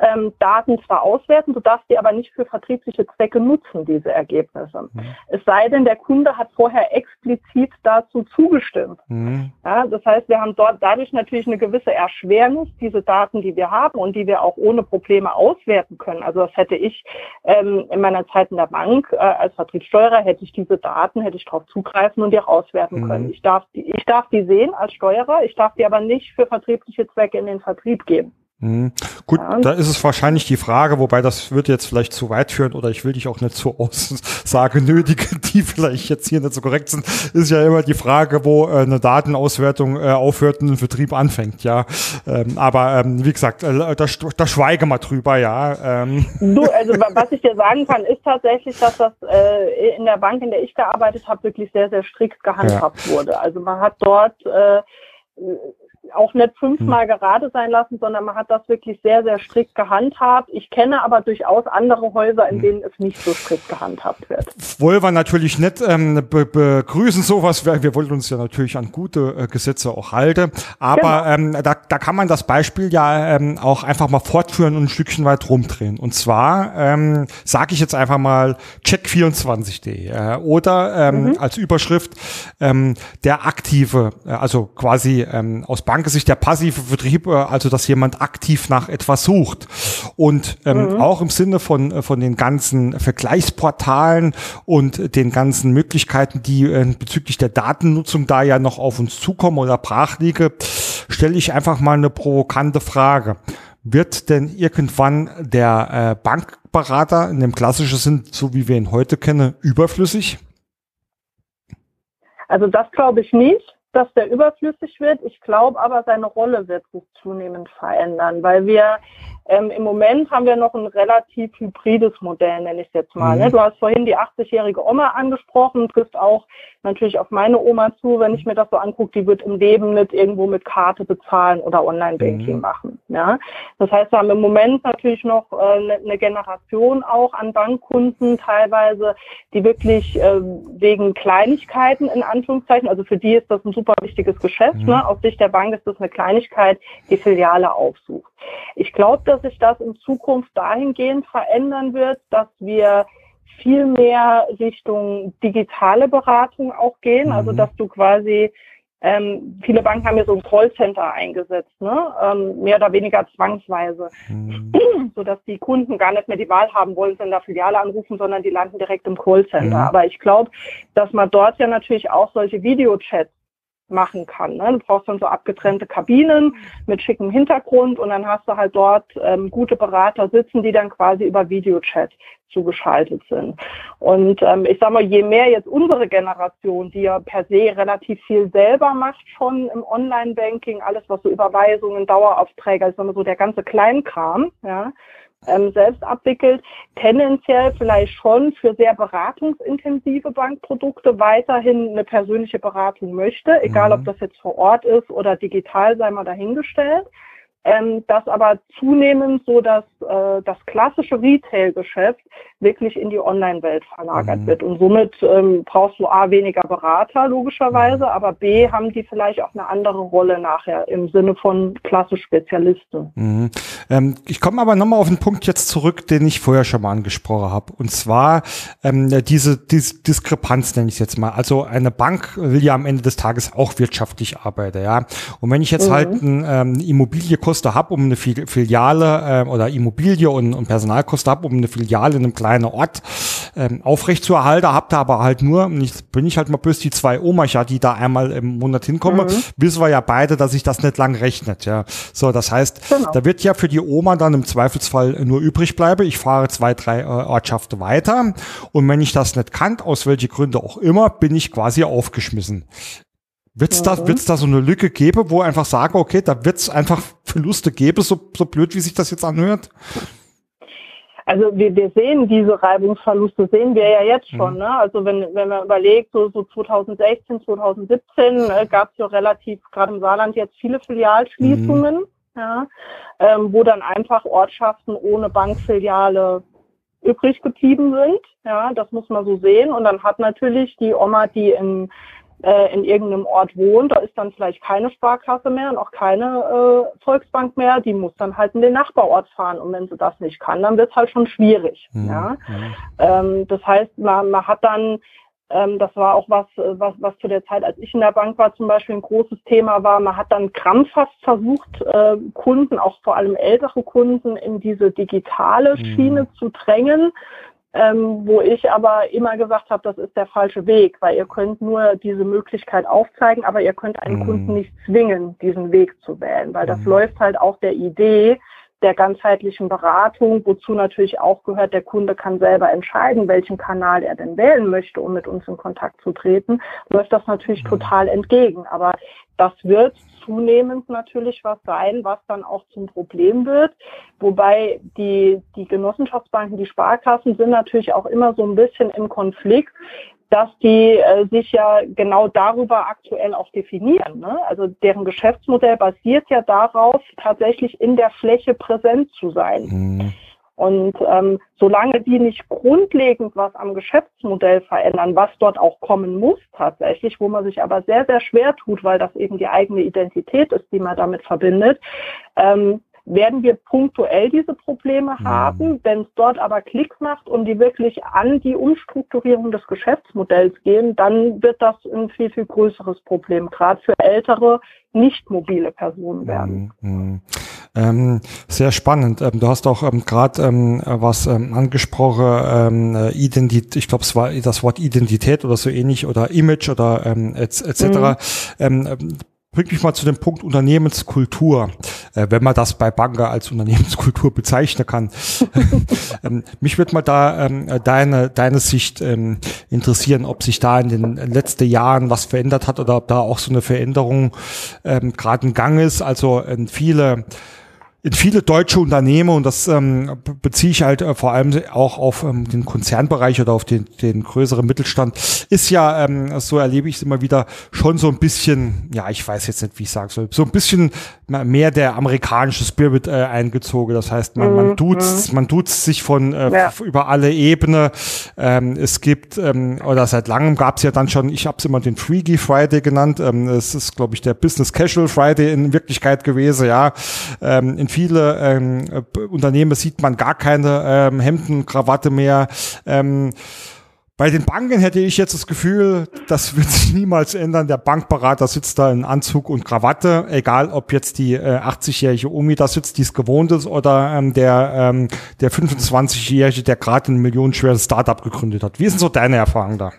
ähm, Daten zwar auswerten, du darfst die aber nicht für vertriebliche Zwecke nutzen, diese Ergebnisse. Mhm. Es sei denn, der Kunde hat vorher explizit dazu zugestimmt. Mhm. Ja, das heißt, wir haben dort dadurch natürlich eine gewisse Erschwernis, diese Daten, die wir haben und die wir auch ohne Probleme auswerten können. Also das hätte ich ähm, in meiner Zeit in der Bank äh, als Vertriebssteuerer, hätte ich diese Daten, hätte ich darauf zugreifen und die auch auswerten mhm. können. Ich darf, die, ich darf die sehen als Steuerer, ich darf die aber nicht für vertriebliche Zwecke in den Vertrieb geben. Mhm. Gut, ja. da ist es wahrscheinlich die Frage, wobei das wird jetzt vielleicht zu weit führen oder ich will dich auch nicht zur Aussage nötigen, die vielleicht jetzt hier nicht so korrekt sind, ist ja immer die Frage, wo äh, eine Datenauswertung äh, aufhört und ein Vertrieb anfängt, ja. Ähm, aber ähm, wie gesagt, äh, da, da schweige mal drüber, ja. Ähm. Du, also was ich dir sagen kann, ist tatsächlich, dass das in der Bank, in der ich gearbeitet habe, wirklich sehr, sehr strikt gehandhabt ja. wurde. Also man hat dort äh, auch nicht fünfmal hm. gerade sein lassen, sondern man hat das wirklich sehr, sehr strikt gehandhabt. Ich kenne aber durchaus andere Häuser, in hm. denen es nicht so strikt gehandhabt wird. Wollen wir natürlich nicht ähm, be begrüßen sowas. Wir, wir wollen uns ja natürlich an gute äh, Gesetze auch halten. Aber genau. ähm, da, da kann man das Beispiel ja ähm, auch einfach mal fortführen und ein Stückchen weit rumdrehen. Und zwar ähm, sage ich jetzt einfach mal check24.de äh, oder ähm, mhm. als Überschrift ähm, der aktive, äh, also quasi ähm, aus Bank Bankesicht der passive Vertrieb, äh, also dass jemand aktiv nach etwas sucht. Und ähm, mhm. auch im Sinne von, äh, von den ganzen Vergleichsportalen und den ganzen Möglichkeiten, die äh, bezüglich der Datennutzung da ja noch auf uns zukommen oder brach liege, stelle ich einfach mal eine provokante Frage. Wird denn irgendwann der äh, Bankberater in dem klassischen Sinn, so wie wir ihn heute kennen, überflüssig? Also das glaube ich nicht dass der überflüssig wird. Ich glaube aber, seine Rolle wird sich zunehmend verändern, weil wir ähm, Im Moment haben wir noch ein relativ hybrides Modell, nenne ich es jetzt mal. Ne? Mhm. Du hast vorhin die 80-jährige Oma angesprochen, trifft auch natürlich auf meine Oma zu, wenn ich mir das so angucke, die wird im Leben nicht irgendwo mit Karte bezahlen oder Online-Banking mhm. machen. Ja? Das heißt, wir haben im Moment natürlich noch äh, eine ne Generation auch an Bankkunden teilweise, die wirklich äh, wegen Kleinigkeiten in Anführungszeichen, also für die ist das ein super wichtiges Geschäft. Mhm. Ne? Aus Sicht der Bank ist das eine Kleinigkeit, die Filiale aufsucht. Ich glaube, dass sich das in Zukunft dahingehend verändern wird, dass wir viel mehr Richtung digitale Beratung auch gehen. Also mhm. dass du quasi ähm, viele Banken haben ja so ein Callcenter eingesetzt, ne? ähm, mehr oder weniger zwangsweise, mhm. sodass die Kunden gar nicht mehr die Wahl haben wollen, in der Filiale anrufen, sondern die landen direkt im Callcenter. Mhm. Aber ich glaube, dass man dort ja natürlich auch solche Videochats machen kann. Ne? Du brauchst dann so abgetrennte Kabinen mit schickem Hintergrund und dann hast du halt dort ähm, gute Berater sitzen, die dann quasi über Videochat zugeschaltet sind. Und ähm, ich sag mal, je mehr jetzt unsere Generation, die ja per se relativ viel selber macht schon im Online-Banking, alles was so Überweisungen, Daueraufträge, ich sag mal so der ganze Kleinkram, ja, ähm, selbst abwickelt, tendenziell vielleicht schon für sehr beratungsintensive Bankprodukte weiterhin eine persönliche Beratung möchte, egal mhm. ob das jetzt vor Ort ist oder digital, sei mal dahingestellt ähm, dass aber zunehmend so dass äh, das klassische Retail-Geschäft wirklich in die Online-Welt verlagert mhm. wird. Und somit ähm, brauchst du A weniger Berater logischerweise, mhm. aber B haben die vielleicht auch eine andere Rolle nachher im Sinne von klassisch Spezialisten. Mhm. Ähm, ich komme aber nochmal auf den Punkt jetzt zurück, den ich vorher schon mal angesprochen habe. Und zwar ähm, diese, diese Diskrepanz nenne ich es jetzt mal. Also eine Bank will ja am Ende des Tages auch wirtschaftlich arbeiten, ja. Und wenn ich jetzt mhm. halt ein ähm, Immobilie Personalkosten habe, um eine Filiale äh, oder Immobilie und, und Personalkosten habe, um eine Filiale in einem kleinen Ort ähm, aufrechtzuerhalten, habt ihr aber halt nur, ich, bin ich halt mal böse, die zwei Omas, ja, die da einmal im Monat hinkommen, mhm. wissen wir ja beide, dass sich das nicht lang rechnet, ja. So, das heißt, genau. da wird ja für die Oma dann im Zweifelsfall nur übrig bleiben. Ich fahre zwei, drei äh, Ortschaften weiter und wenn ich das nicht kann, aus welchen Gründen auch immer, bin ich quasi aufgeschmissen. Wird es da, wird's da so eine Lücke geben, wo einfach sagen, okay, da wird es einfach Verluste geben, so, so blöd, wie sich das jetzt anhört? Also wir, wir sehen diese Reibungsverluste, sehen wir ja jetzt schon. Mhm. Ne? Also wenn, wenn man überlegt, so, so 2016, 2017 äh, gab es ja relativ, gerade im Saarland jetzt viele Filialschließungen, mhm. ja, ähm, wo dann einfach Ortschaften ohne Bankfiliale übrig geblieben sind. Ja, das muss man so sehen. Und dann hat natürlich die Oma, die in äh, in irgendeinem Ort wohnt, da ist dann vielleicht keine Sparkasse mehr und auch keine äh, Volksbank mehr, die muss dann halt in den Nachbarort fahren. Und wenn sie das nicht kann, dann wird es halt schon schwierig. Mhm. Ja? Mhm. Ähm, das heißt, man, man hat dann ähm, das war auch was, was, was zu der Zeit, als ich in der Bank war, zum Beispiel ein großes Thema war. Man hat dann krampfhaft versucht, äh, Kunden, auch vor allem ältere Kunden, in diese digitale mhm. Schiene mhm. zu drängen ähm, wo ich aber immer gesagt habe, das ist der falsche Weg, weil ihr könnt nur diese Möglichkeit aufzeigen, aber ihr könnt einen mm. Kunden nicht zwingen, diesen Weg zu wählen, weil das mm. läuft halt auch der Idee der ganzheitlichen Beratung, wozu natürlich auch gehört, der Kunde kann selber entscheiden, welchen Kanal er denn wählen möchte, um mit uns in Kontakt zu treten, läuft das natürlich mm. total entgegen. Aber das wird zunehmend natürlich was sein, was dann auch zum Problem wird. Wobei die, die Genossenschaftsbanken, die Sparkassen sind natürlich auch immer so ein bisschen im Konflikt, dass die äh, sich ja genau darüber aktuell auch definieren. Ne? Also deren Geschäftsmodell basiert ja darauf, tatsächlich in der Fläche präsent zu sein. Mhm. Und ähm, solange die nicht grundlegend was am Geschäftsmodell verändern, was dort auch kommen muss tatsächlich, wo man sich aber sehr, sehr schwer tut, weil das eben die eigene Identität ist, die man damit verbindet, ähm, werden wir punktuell diese Probleme mhm. haben. Wenn es dort aber Klick macht und die wirklich an die Umstrukturierung des Geschäftsmodells gehen, dann wird das ein viel, viel größeres Problem, gerade für ältere, nicht mobile Personen werden. Mhm. Ähm, sehr spannend. Ähm, du hast auch ähm, gerade ähm, was ähm, angesprochen, ähm, äh, Identität, ich glaube, es war das Wort Identität oder so ähnlich oder Image oder ähm, etc. Mhm. Bringt mich mal zu dem Punkt Unternehmenskultur, äh, wenn man das bei Banker als Unternehmenskultur bezeichnen kann. ähm, mich würde mal da ähm, deine, deine Sicht ähm, interessieren, ob sich da in den letzten Jahren was verändert hat oder ob da auch so eine Veränderung ähm, gerade im Gang ist. Also ähm, viele in viele deutsche Unternehmen, und das ähm, beziehe ich halt äh, vor allem auch auf ähm, den Konzernbereich oder auf den, den größeren Mittelstand, ist ja, ähm, so erlebe ich es immer wieder, schon so ein bisschen, ja, ich weiß jetzt nicht, wie ich sagen soll, so ein bisschen mehr der amerikanische Spirit äh, eingezogen. Das heißt, man, man duzt, mhm. man duzt sich von äh, ja. über alle Ebene. Ähm, es gibt, ähm, oder seit langem gab es ja dann schon, ich habe es immer den Freaky Friday genannt. Ähm, es ist, glaube ich, der Business Casual Friday in Wirklichkeit gewesen, ja. Ähm, in viele ähm, Unternehmen sieht man gar keine ähm, Hemden, Krawatte mehr. Ähm, bei den Banken hätte ich jetzt das Gefühl, das wird sich niemals ändern. Der Bankberater sitzt da in Anzug und Krawatte, egal ob jetzt die äh, 80-jährige Omi da sitzt, die es gewohnt ist, oder ähm, der, ähm, der 25-jährige, der gerade ein millionenschweres Startup gegründet hat. Wie denn so deine Erfahrung da?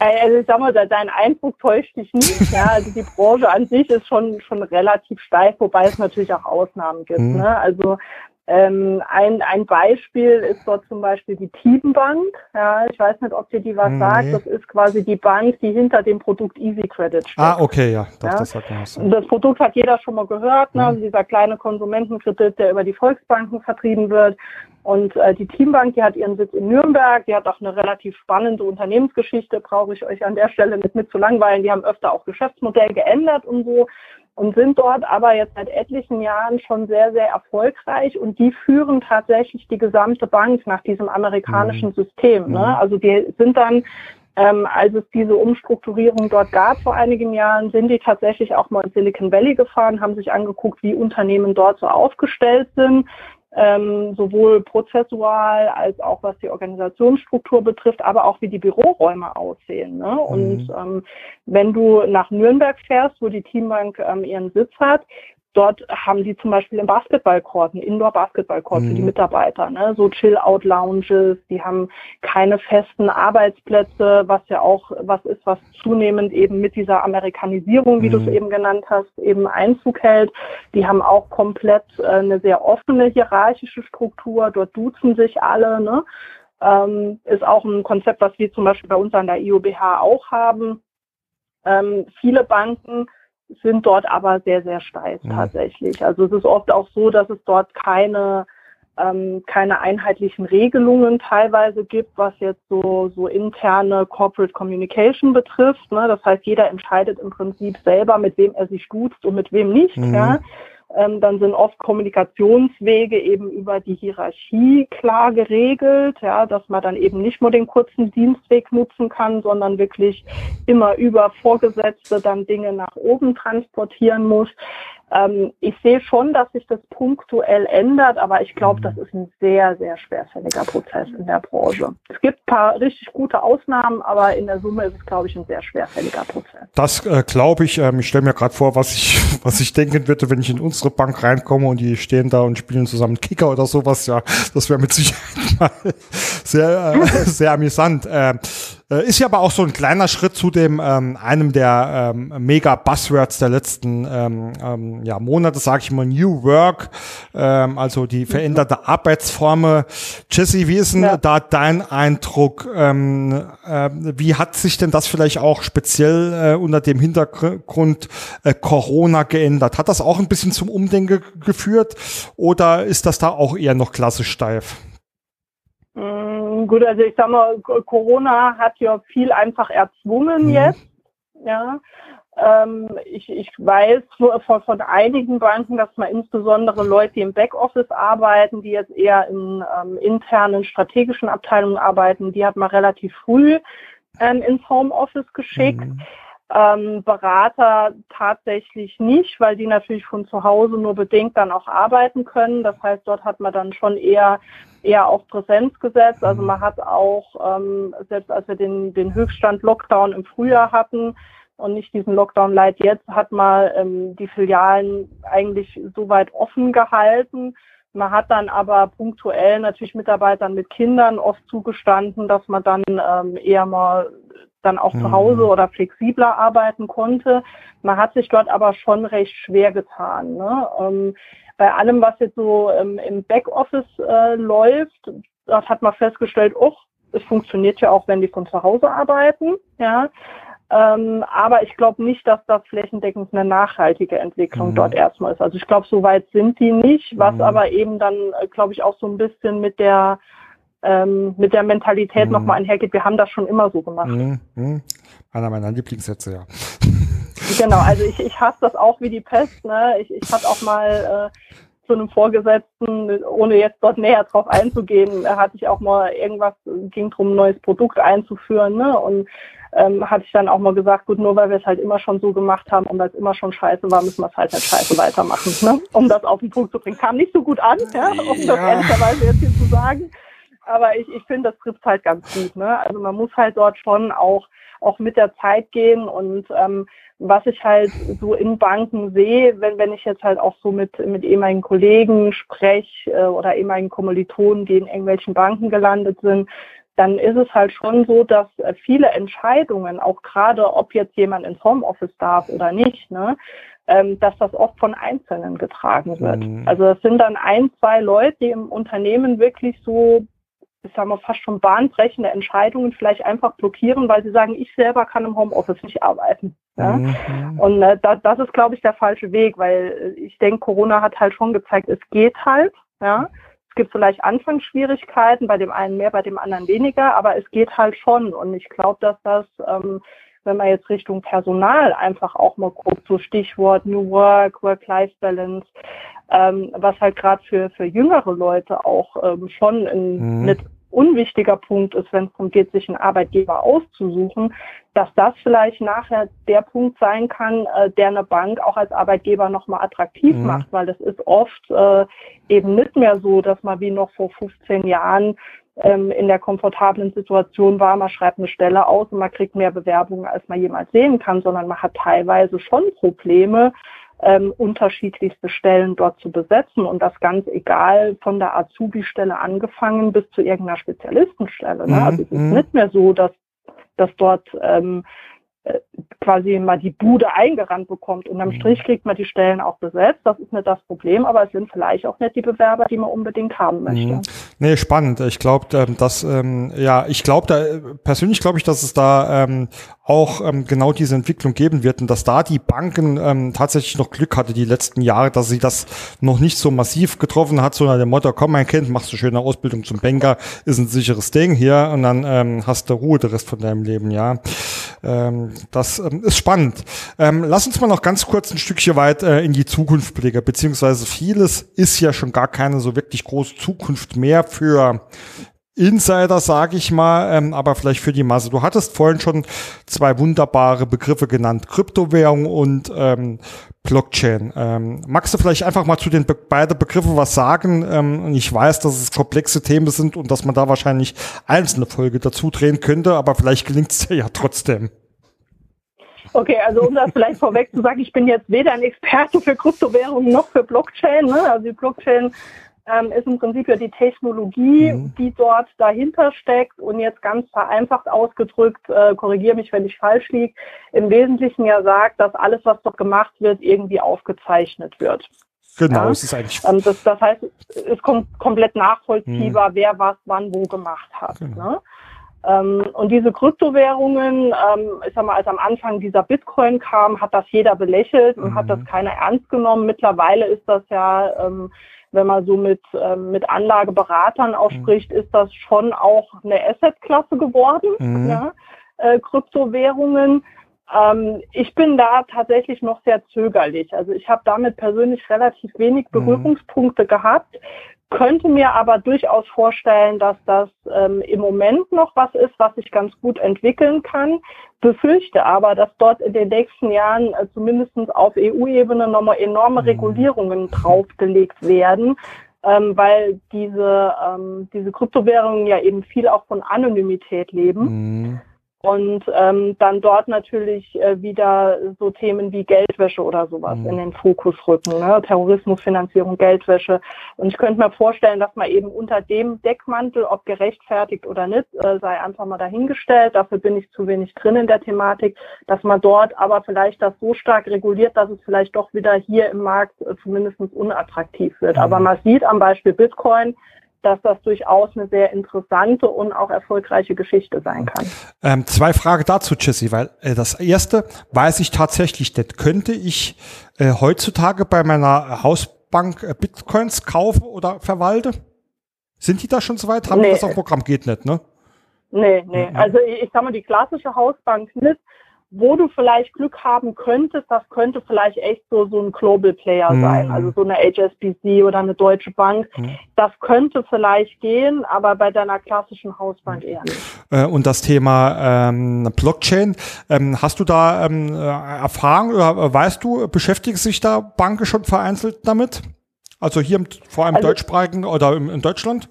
Äh, also ich sag mal, dein Eindruck täuscht dich nicht. Ja, also die Branche an sich ist schon schon relativ steif, wobei es natürlich auch Ausnahmen gibt. Mhm. Ne? Also ähm, ein, ein Beispiel ist dort zum Beispiel die Teambank. Ja, ich weiß nicht, ob dir die was nee. sagt. Das ist quasi die Bank, die hinter dem Produkt Easy Credit steht. Ah, okay, ja. Doch, ja? Das, hat man so. das Produkt hat jeder schon mal gehört. Ne? Mhm. Dieser kleine Konsumentenkredit, der über die Volksbanken vertrieben wird. Und äh, die Teambank, die hat ihren Sitz in Nürnberg, die hat auch eine relativ spannende Unternehmensgeschichte, brauche ich euch an der Stelle nicht mit zu langweilen. Die haben öfter auch Geschäftsmodell geändert und so und sind dort aber jetzt seit etlichen Jahren schon sehr, sehr erfolgreich und die führen tatsächlich die gesamte Bank nach diesem amerikanischen mhm. System. Ne? Mhm. Also die sind dann ähm, als es diese Umstrukturierung dort gab vor einigen Jahren, sind die tatsächlich auch mal in Silicon Valley gefahren, haben sich angeguckt, wie Unternehmen dort so aufgestellt sind, ähm, sowohl prozessual als auch was die Organisationsstruktur betrifft, aber auch wie die Büroräume aussehen. Ne? Und mhm. ähm, wenn du nach Nürnberg fährst, wo die Teambank ähm, ihren Sitz hat, Dort haben die zum Beispiel einen Basketballcourt, einen Indoor-Basketballcourt mhm. für die mhm. Mitarbeiter, ne? so Chill-Out-Lounges, die haben keine festen Arbeitsplätze, was ja auch was ist, was zunehmend eben mit dieser Amerikanisierung, wie mhm. du es eben genannt hast, eben Einzug hält. Die haben auch komplett äh, eine sehr offene hierarchische Struktur, dort duzen sich alle, ne? Ähm, ist auch ein Konzept, was wir zum Beispiel bei uns an der IOBH auch haben. Ähm, viele Banken sind dort aber sehr, sehr steif mhm. tatsächlich. Also es ist oft auch so, dass es dort keine ähm, keine einheitlichen Regelungen teilweise gibt, was jetzt so, so interne Corporate Communication betrifft. Ne? Das heißt, jeder entscheidet im Prinzip selber, mit wem er sich duzt und mit wem nicht. Mhm. Ja? Ähm, dann sind oft Kommunikationswege eben über die Hierarchie klar geregelt, ja, dass man dann eben nicht nur den kurzen Dienstweg nutzen kann, sondern wirklich immer über Vorgesetzte dann Dinge nach oben transportieren muss. Ähm, ich sehe schon, dass sich das punktuell ändert, aber ich glaube, das ist ein sehr, sehr schwerfälliger Prozess in der Branche. Es gibt ein paar richtig gute Ausnahmen, aber in der Summe ist es, glaube ich, ein sehr schwerfälliger Prozess. Das äh, glaube ich. Ähm, ich stelle mir gerade vor, was ich, was ich denken würde, wenn ich in unsere Bank reinkomme und die stehen da und spielen zusammen Kicker oder sowas. Ja, das wäre mit Sicherheit mal sehr, äh, sehr amüsant. Äh, äh, ist ja aber auch so ein kleiner Schritt zu dem ähm, einem der ähm, mega Buzzwords der letzten ähm, ähm, ja, Monate, sage ich mal, New Work, ähm, also die veränderte Arbeitsformen. Jesse, wie ist denn ja. da dein Eindruck? Ähm, äh, wie hat sich denn das vielleicht auch speziell äh, unter dem Hintergrund äh, Corona geändert? Hat das auch ein bisschen zum Umdenken geführt oder ist das da auch eher noch klassisch steif? Mm, gut, also ich sag mal, Corona hat ja viel einfach erzwungen mhm. jetzt. Ja. Ähm, ich, ich weiß von, von einigen Banken, dass man insbesondere Leute, die im Backoffice arbeiten, die jetzt eher in ähm, internen strategischen Abteilungen arbeiten, die hat man relativ früh ähm, ins Homeoffice geschickt. Mhm. Ähm, Berater tatsächlich nicht, weil die natürlich von zu Hause nur bedingt dann auch arbeiten können. Das heißt, dort hat man dann schon eher eher auf Präsenz gesetzt. Also man hat auch, ähm, selbst als wir den, den Höchststand Lockdown im Frühjahr hatten und nicht diesen Lockdown Light jetzt, hat man ähm, die Filialen eigentlich soweit offen gehalten. Man hat dann aber punktuell natürlich Mitarbeitern mit Kindern oft zugestanden, dass man dann ähm, eher mal dann auch mhm. zu Hause oder flexibler arbeiten konnte. Man hat sich dort aber schon recht schwer getan. Ne? Ähm, bei allem, was jetzt so ähm, im Backoffice äh, läuft, dort hat man festgestellt, oh, es funktioniert ja auch, wenn die von zu Hause arbeiten. Ja. Ähm, aber ich glaube nicht, dass das flächendeckend eine nachhaltige Entwicklung mhm. dort erstmal ist. Also ich glaube, so weit sind die nicht, was mhm. aber eben dann, äh, glaube ich, auch so ein bisschen mit der ähm, mit der Mentalität mhm. nochmal einhergeht. Wir haben das schon immer so gemacht. Mhm. mhm. Einer meiner Lieblingssätze, ja. Genau, also ich, ich hasse das auch wie die Pest. Ne? Ich, ich hatte auch mal äh, zu einem Vorgesetzten, ohne jetzt dort näher drauf einzugehen, hatte ich auch mal irgendwas, ging darum, ein neues Produkt einzuführen. Ne? Und ähm, hatte ich dann auch mal gesagt, gut, nur weil wir es halt immer schon so gemacht haben und weil es immer schon scheiße war, müssen wir es halt nicht scheiße weitermachen, ne? um das auf den Punkt zu bringen. Kam nicht so gut an, ja, um ja. das ehrlicherweise jetzt hier zu sagen aber ich, ich finde, das trifft halt ganz gut. Ne? Also man muss halt dort schon auch, auch mit der Zeit gehen und ähm, was ich halt so in Banken sehe, wenn, wenn ich jetzt halt auch so mit, mit ehemaligen Kollegen spreche äh, oder ehemaligen Kommilitonen, die in irgendwelchen Banken gelandet sind, dann ist es halt schon so, dass äh, viele Entscheidungen, auch gerade ob jetzt jemand ins Homeoffice darf oder nicht, ne, ähm, dass das oft von Einzelnen getragen wird. Mhm. Also es sind dann ein, zwei Leute, die im Unternehmen wirklich so ich sage mal, fast schon bahnbrechende Entscheidungen vielleicht einfach blockieren, weil sie sagen, ich selber kann im Homeoffice nicht arbeiten. Ja? Mhm. Und äh, da, das ist, glaube ich, der falsche Weg, weil äh, ich denke, Corona hat halt schon gezeigt, es geht halt. Ja? Es gibt vielleicht Anfangsschwierigkeiten, bei dem einen mehr, bei dem anderen weniger, aber es geht halt schon. Und ich glaube, dass das, ähm, wenn man jetzt Richtung Personal einfach auch mal guckt, so Stichwort New Work, Work-Life-Balance, ähm, was halt gerade für, für jüngere Leute auch ähm, schon ein mhm. nicht unwichtiger Punkt ist, wenn es darum geht, sich einen Arbeitgeber auszusuchen, dass das vielleicht nachher der Punkt sein kann, äh, der eine Bank auch als Arbeitgeber nochmal attraktiv mhm. macht, weil das ist oft äh, eben nicht mehr so, dass man wie noch vor 15 Jahren ähm, in der komfortablen Situation war, man schreibt eine Stelle aus und man kriegt mehr Bewerbungen, als man jemals sehen kann, sondern man hat teilweise schon Probleme, ähm, unterschiedlichste Stellen dort zu besetzen und das ganz egal von der Azubi-Stelle angefangen bis zu irgendeiner Spezialistenstelle. Ne? Mhm. Also es ist mhm. nicht mehr so, dass, dass dort ähm, äh, quasi mal die Bude eingerannt bekommt. Und am mhm. Strich kriegt man die Stellen auch besetzt. Das ist nicht das Problem, aber es sind vielleicht auch nicht die Bewerber, die man unbedingt haben möchte. Mhm. Nee, spannend. Ich glaube, ähm, dass, ähm, ja, ich glaube da, persönlich glaube ich, dass es da ähm, auch ähm, genau diese Entwicklung geben wird und dass da die Banken ähm, tatsächlich noch Glück hatte die letzten Jahre, dass sie das noch nicht so massiv getroffen hat, so nach dem Motto, komm mein Kind, machst du schöne Ausbildung zum Banker, ist ein sicheres Ding hier und dann ähm, hast du Ruhe der Rest von deinem Leben, ja. Ähm, das ähm, ist spannend. Ähm, lass uns mal noch ganz kurz ein Stückchen weit äh, in die Zukunft blicken, beziehungsweise vieles ist ja schon gar keine so wirklich große Zukunft mehr für Insider, sage ich mal, ähm, aber vielleicht für die Masse. Du hattest vorhin schon zwei wunderbare Begriffe genannt, Kryptowährung und ähm, Blockchain. Ähm, magst du vielleicht einfach mal zu den be beiden Begriffen was sagen? Ähm, ich weiß, dass es komplexe Themen sind und dass man da wahrscheinlich einzelne Folge dazu drehen könnte, aber vielleicht gelingt es ja trotzdem. Okay, also um das vielleicht vorweg zu sagen, ich bin jetzt weder ein Experte für Kryptowährungen noch für Blockchain. Ne? Also die Blockchain ähm, ist im Prinzip ja die Technologie, mhm. die dort dahinter steckt und jetzt ganz vereinfacht ausgedrückt, äh, korrigiere mich, wenn ich falsch liege, im Wesentlichen ja sagt, dass alles, was dort gemacht wird, irgendwie aufgezeichnet wird. Genau, ja? es ist eigentlich. Ähm, das, das heißt, es ist kom komplett nachvollziehbar, mhm. wer was wann wo gemacht hat. Genau. Ne? Ähm, und diese Kryptowährungen, ähm, ich sag mal, als am Anfang dieser Bitcoin kam, hat das jeder belächelt und mhm. hat das keiner ernst genommen. Mittlerweile ist das ja ähm, wenn man so mit, mit Anlageberatern auch mhm. spricht, ist das schon auch eine Assetklasse geworden, mhm. ja, äh, Kryptowährungen. Ähm, ich bin da tatsächlich noch sehr zögerlich. Also ich habe damit persönlich relativ wenig mhm. Berührungspunkte mhm. gehabt könnte mir aber durchaus vorstellen, dass das ähm, im Moment noch was ist, was sich ganz gut entwickeln kann. Befürchte aber, dass dort in den nächsten Jahren äh, zumindest auf EU-Ebene nochmal enorme mhm. Regulierungen draufgelegt werden, ähm, weil diese, ähm, diese Kryptowährungen ja eben viel auch von Anonymität leben. Mhm und ähm, dann dort natürlich äh, wieder so Themen wie Geldwäsche oder sowas mhm. in den Fokus rücken, ne? Terrorismusfinanzierung, Geldwäsche. Und ich könnte mir vorstellen, dass man eben unter dem Deckmantel, ob gerechtfertigt oder nicht, äh, sei einfach mal dahingestellt. Dafür bin ich zu wenig drin in der Thematik, dass man dort aber vielleicht das so stark reguliert, dass es vielleicht doch wieder hier im Markt äh, zumindest unattraktiv wird. Mhm. Aber man sieht am Beispiel Bitcoin, dass das durchaus eine sehr interessante und auch erfolgreiche Geschichte sein kann. Ähm, zwei Fragen dazu, Jesse, weil äh, das erste weiß ich tatsächlich nicht. Könnte ich äh, heutzutage bei meiner Hausbank äh, Bitcoins kaufen oder verwalte? Sind die da schon so weit? Haben nee. die das auf Programm? Geht nicht, ne? Nee, nee. Also ich, ich sag mal, die klassische Hausbank nicht wo du vielleicht Glück haben könntest, das könnte vielleicht echt so, so ein Global Player mhm. sein, also so eine HSBC oder eine Deutsche Bank. Mhm. Das könnte vielleicht gehen, aber bei deiner klassischen Hausbank eher nicht. Äh, und das Thema ähm, Blockchain, ähm, hast du da ähm, äh, Erfahrung oder weißt du, beschäftigt sich da Banken schon vereinzelt damit? Also hier vor allem also, deutschsprachigen oder in, in Deutschland?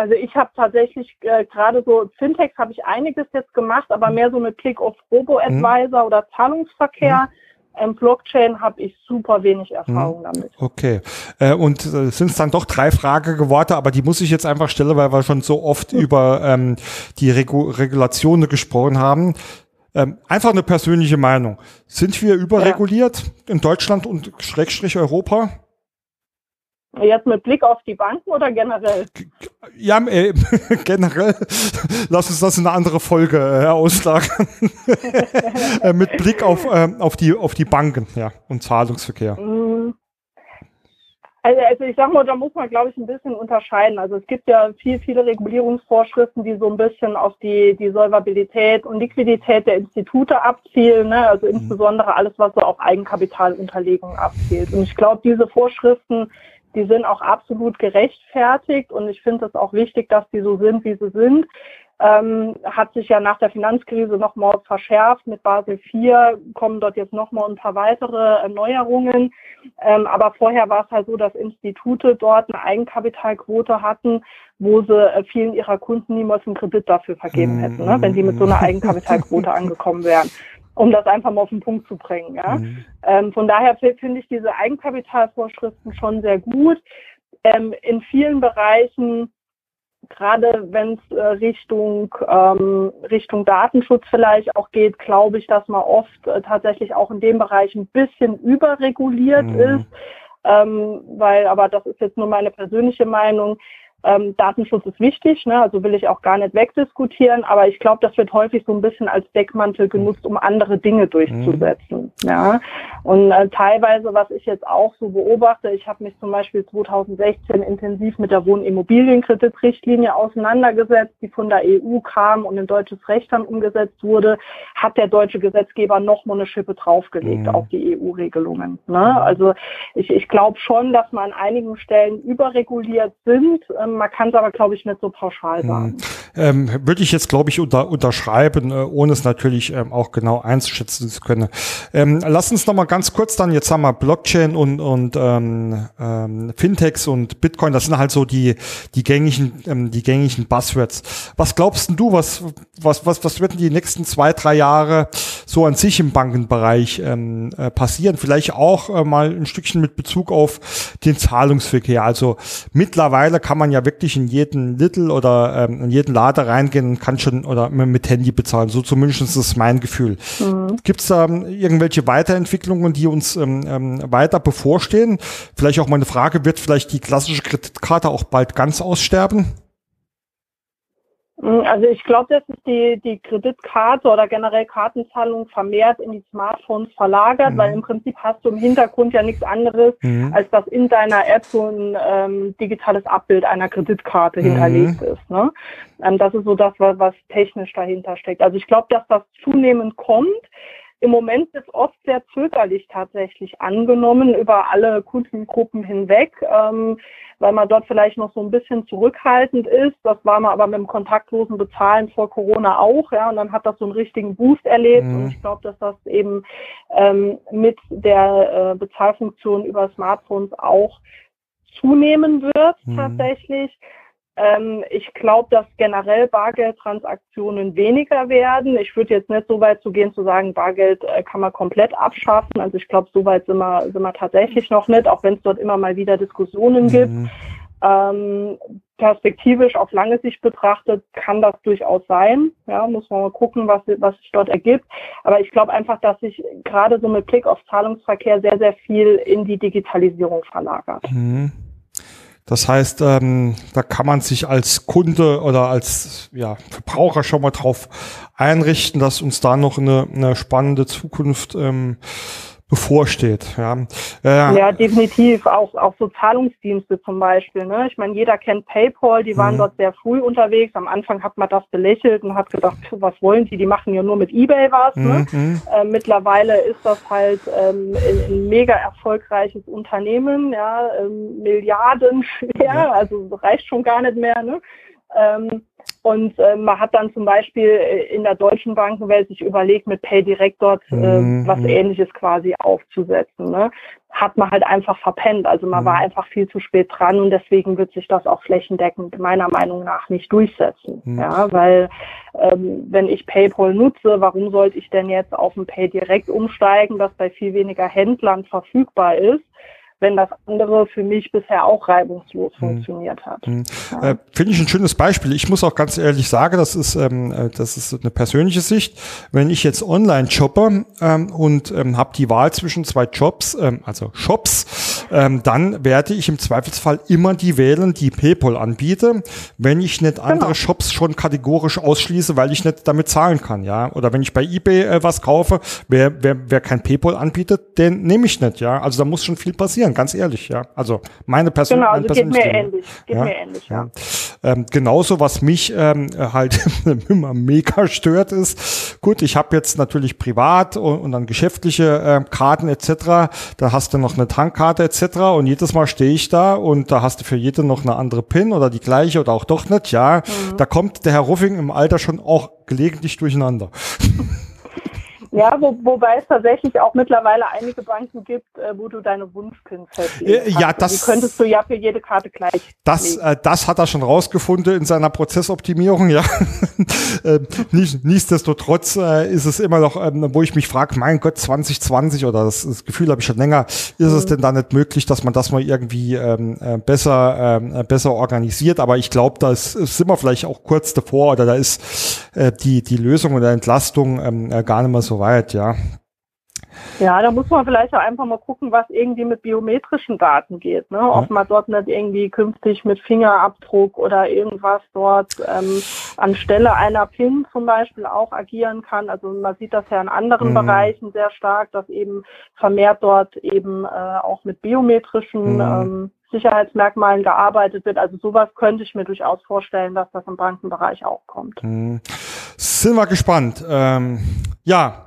Also ich habe tatsächlich äh, gerade so Fintechs habe ich einiges jetzt gemacht, aber mhm. mehr so mit Blick auf Robo-Advisor mhm. oder Zahlungsverkehr. Mhm. Ähm, Blockchain habe ich super wenig Erfahrung mhm. damit. Okay. Äh, und äh, sind es dann doch drei Fragen geworden, aber die muss ich jetzt einfach stellen, weil wir schon so oft mhm. über ähm, die Regu Regulationen gesprochen haben. Ähm, einfach eine persönliche Meinung. Sind wir überreguliert ja. in Deutschland und Schrägstrich Europa? Jetzt mit Blick auf die Banken oder generell? Ja, äh, generell. Lass uns das in eine andere Folge äh, auslagern. äh, mit Blick auf, äh, auf, die, auf die Banken ja, und Zahlungsverkehr. Mm. Also, also ich sag mal, da muss man, glaube ich, ein bisschen unterscheiden. Also es gibt ja viel, viele Regulierungsvorschriften, die so ein bisschen auf die, die Solvabilität und Liquidität der Institute abzielen. Ne? Also mhm. insbesondere alles, was so auf Eigenkapitalunterlegung abzielt. Und ich glaube, diese Vorschriften die sind auch absolut gerechtfertigt und ich finde es auch wichtig, dass die so sind, wie sie sind. Ähm, hat sich ja nach der Finanzkrise nochmal verschärft. Mit Basel IV kommen dort jetzt nochmal ein paar weitere Erneuerungen. Ähm, aber vorher war es halt so, dass Institute dort eine Eigenkapitalquote hatten, wo sie äh, vielen ihrer Kunden niemals einen Kredit dafür vergeben hätten, ne, wenn sie mit so einer Eigenkapitalquote angekommen wären um das einfach mal auf den Punkt zu bringen. Ja? Mhm. Ähm, von daher finde ich diese Eigenkapitalvorschriften schon sehr gut. Ähm, in vielen Bereichen, gerade wenn es äh, Richtung, ähm, Richtung Datenschutz vielleicht auch geht, glaube ich, dass man oft äh, tatsächlich auch in dem Bereich ein bisschen überreguliert mhm. ist. Ähm, weil, aber das ist jetzt nur meine persönliche Meinung, Ähm, Datenschutz ist wichtig, ne? also will ich auch gar nicht wegdiskutieren, aber ich glaube, das wird häufig so ein bisschen als Deckmantel genutzt, um andere Dinge durchzusetzen. Mhm. Ja? Und äh, teilweise, was ich jetzt auch so beobachte, ich habe mich zum Beispiel 2016 intensiv mit der Wohnimmobilienkreditrichtlinie auseinandergesetzt, die von der EU kam und in deutsches Recht dann umgesetzt wurde, hat der deutsche Gesetzgeber noch mal eine Schippe draufgelegt mhm. auf die EU-Regelungen. Ne? Mhm. Also ich, ich glaube schon, dass man an einigen Stellen überreguliert sind. Ähm, man kann es aber, glaube ich, nicht so pauschal mhm. sagen. Ähm, Würde ich jetzt, glaube ich, unter, unterschreiben, äh, ohne es natürlich ähm, auch genau einzuschätzen zu können. Ähm, lass uns noch mal ganz kurz dann, jetzt haben wir Blockchain und, und ähm, ähm, Fintechs und Bitcoin, das sind halt so die, die gängigen, ähm, die gängigen Buzzwords. Was glaubst du, was, was, was, was wird in die nächsten zwei, drei Jahre so an sich im Bankenbereich ähm, äh, passieren? Vielleicht auch äh, mal ein Stückchen mit Bezug auf den Zahlungsverkehr. Also mittlerweile kann man ja wirklich in jeden Little oder ähm, in jeden Lader reingehen und kann schon oder mit Handy bezahlen. So zumindest ist mein Gefühl. Mhm. Gibt es da ähm, irgendwelche Weiterentwicklungen, die uns ähm, ähm, weiter bevorstehen? Vielleicht auch mal eine Frage, wird vielleicht die klassische Kreditkarte auch bald ganz aussterben? Hm, also ich glaube, dass sich die, die Kreditkarte oder generell Kartenzahlung vermehrt in die Smartphones verlagert, mhm. weil im Prinzip hast du im Hintergrund ja nichts anderes, mhm. als dass in deiner App so ein ähm, digitales Abbild einer Kreditkarte mhm. hinterlegt ist. Ne? Ähm, das ist so das, was, was technisch dahinter steckt. Also ich glaube, dass das zunehmend kommt. Im Moment ist oft sehr zögerlich tatsächlich angenommen über alle Kundengruppen hinweg, ähm, weil man dort vielleicht noch so ein bisschen zurückhaltend ist. Das war man aber mit dem kontaktlosen Bezahlen vor Corona auch, ja, und dann hat das so einen richtigen Boost erlebt. Mhm. Und ich glaube, dass das eben ähm, mit der äh, Bezahlfunktion über Smartphones auch zunehmen wird mhm. tatsächlich. Ähm, ich glaube, dass generell Bargeldtransaktionen weniger werden. Ich würde jetzt nicht so weit zu gehen, zu sagen, Bargeld äh, kann man komplett abschaffen. Also ich glaube, so weit sind wir, sind wir tatsächlich noch nicht, auch wenn es dort immer mal wieder Diskussionen mhm. gibt. Ähm, perspektivisch auf lange Sicht betrachtet kann das durchaus sein. Ja, muss man mal gucken, was, was sich dort ergibt. Aber ich glaube einfach, dass sich gerade so mit Blick auf Zahlungsverkehr sehr, sehr viel in die Digitalisierung verlagert. Mhm. Das heißt, ähm, da kann man sich als Kunde oder als ja, Verbraucher schon mal drauf einrichten, dass uns da noch eine, eine spannende Zukunft ähm, bevorsteht. Ja, äh, ja definitiv. Auch, auch so Zahlungsdienste zum Beispiel. Ne? Ich meine, jeder kennt PayPal, die waren mhm. dort sehr früh unterwegs. Am Anfang hat man das belächelt und hat gedacht, was wollen die? Die machen ja nur mit Ebay was. Ne? Mhm. Ne? Äh, mittlerweile ist das halt ähm, ein, ein, mega erfolgreiches Unternehmen, ja, ähm, Milliarden schwer, ja. also reicht schon gar nicht mehr. Ne? Ähm, und äh, man hat dann zum Beispiel äh, in der deutschen Bankenwelt sich überlegt, mit PayDirect dort äh, mhm. was ähnliches quasi aufzusetzen. Ne? Hat man halt einfach verpennt. Also man mhm. war einfach viel zu spät dran und deswegen wird sich das auch flächendeckend meiner Meinung nach nicht durchsetzen. Mhm. Ja, weil ähm, wenn ich PayPal nutze, warum sollte ich denn jetzt auf ein PayDirect umsteigen, das bei viel weniger Händlern verfügbar ist? Wenn das andere für mich bisher auch reibungslos hm. funktioniert hat. Hm. Ja. Äh, Finde ich ein schönes Beispiel. Ich muss auch ganz ehrlich sagen, das ist, ähm, äh, das ist eine persönliche Sicht. Wenn ich jetzt online shoppe ähm, und ähm, habe die Wahl zwischen zwei Jobs, ähm, also Shops, ähm, dann werde ich im Zweifelsfall immer die wählen, die PayPal anbiete, wenn ich nicht andere genau. Shops schon kategorisch ausschließe, weil ich nicht damit zahlen kann, ja. Oder wenn ich bei eBay äh, was kaufe, wer, wer, wer kein PayPal anbietet, den nehme ich nicht, ja. Also da muss schon viel passieren ganz ehrlich, ja. Also meine Person, genau, also geht mir ähnlich, geht ja? mir ähnlich, ja. ja. Ähm, genauso, was mich ähm, halt immer mega stört, ist, gut, ich habe jetzt natürlich privat und, und dann geschäftliche ähm, Karten etc. Da hast du noch eine Tankkarte etc. Und jedes Mal stehe ich da und da hast du für jede noch eine andere PIN oder die gleiche oder auch doch nicht, ja. Mhm. Da kommt der Herr Ruffing im Alter schon auch gelegentlich durcheinander. Ja, wo, wobei es tatsächlich auch mittlerweile einige Banken gibt, äh, wo du deine Wunschpin festlegst. Äh, ja, das die könntest du ja für jede Karte gleich. Das, äh, das hat er schon rausgefunden in seiner Prozessoptimierung, ja. äh, nichtsdestotrotz äh, ist es immer noch, ähm, wo ich mich frage, mein Gott, 2020 oder das, das Gefühl habe ich schon länger, ist mhm. es denn da nicht möglich, dass man das mal irgendwie ähm, äh, besser, ähm, äh, besser organisiert? Aber ich glaube, da ist, sind wir vielleicht auch kurz davor oder da ist äh, die, die Lösung oder Entlastung ähm, äh, gar nicht mehr so weit, ja. Ja, da muss man vielleicht auch einfach mal gucken, was irgendwie mit biometrischen Daten geht. Ne? Ob man dort nicht irgendwie künftig mit Fingerabdruck oder irgendwas dort ähm, anstelle einer PIN zum Beispiel auch agieren kann. Also man sieht das ja in anderen mhm. Bereichen sehr stark, dass eben vermehrt dort eben äh, auch mit biometrischen mhm. ähm, Sicherheitsmerkmalen gearbeitet wird. Also sowas könnte ich mir durchaus vorstellen, dass das im Bankenbereich auch kommt. Mhm. Sind wir gespannt. Ähm, ja,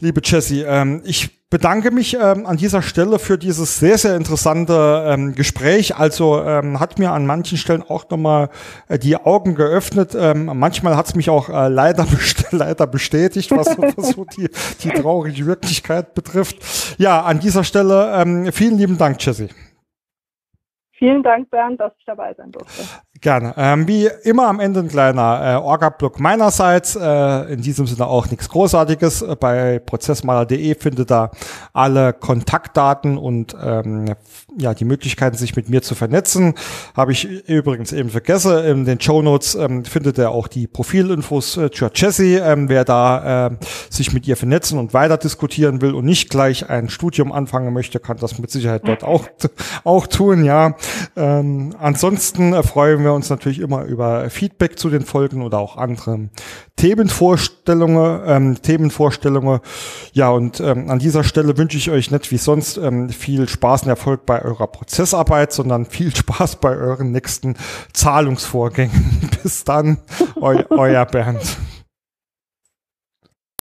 liebe Jessie, ähm, ich bedanke mich ähm, an dieser Stelle für dieses sehr, sehr interessante ähm, Gespräch. Also ähm, hat mir an manchen Stellen auch nochmal äh, die Augen geöffnet. Ähm, manchmal hat es mich auch äh, leider, best leider bestätigt, was, was so die, die traurige Wirklichkeit betrifft. Ja, an dieser Stelle ähm, vielen lieben Dank, Jessie. Vielen Dank, Bernd, dass ich dabei sein durfte. Gerne. Ähm, wie immer am Ende ein kleiner äh, Orga-Block meinerseits. Äh, in diesem Sinne auch nichts Großartiges. Bei prozessmaler.de findet da alle Kontaktdaten und ähm, ja die Möglichkeiten, sich mit mir zu vernetzen. Habe ich übrigens eben vergessen. In den Show Notes ähm, findet ihr auch die Profilinfos äh, zur Jessie. Ähm, wer da äh, sich mit ihr vernetzen und weiter diskutieren will und nicht gleich ein Studium anfangen möchte, kann das mit Sicherheit dort auch, auch tun. Ja. Ähm, ansonsten freuen wir uns natürlich immer über Feedback zu den Folgen oder auch andere Themenvorstellungen. Ähm, Themenvorstellungen. Ja, und ähm, an dieser Stelle wünsche ich euch nicht wie sonst ähm, viel Spaß und Erfolg bei eurer Prozessarbeit, sondern viel Spaß bei euren nächsten Zahlungsvorgängen. Bis dann, eu, euer Bernd.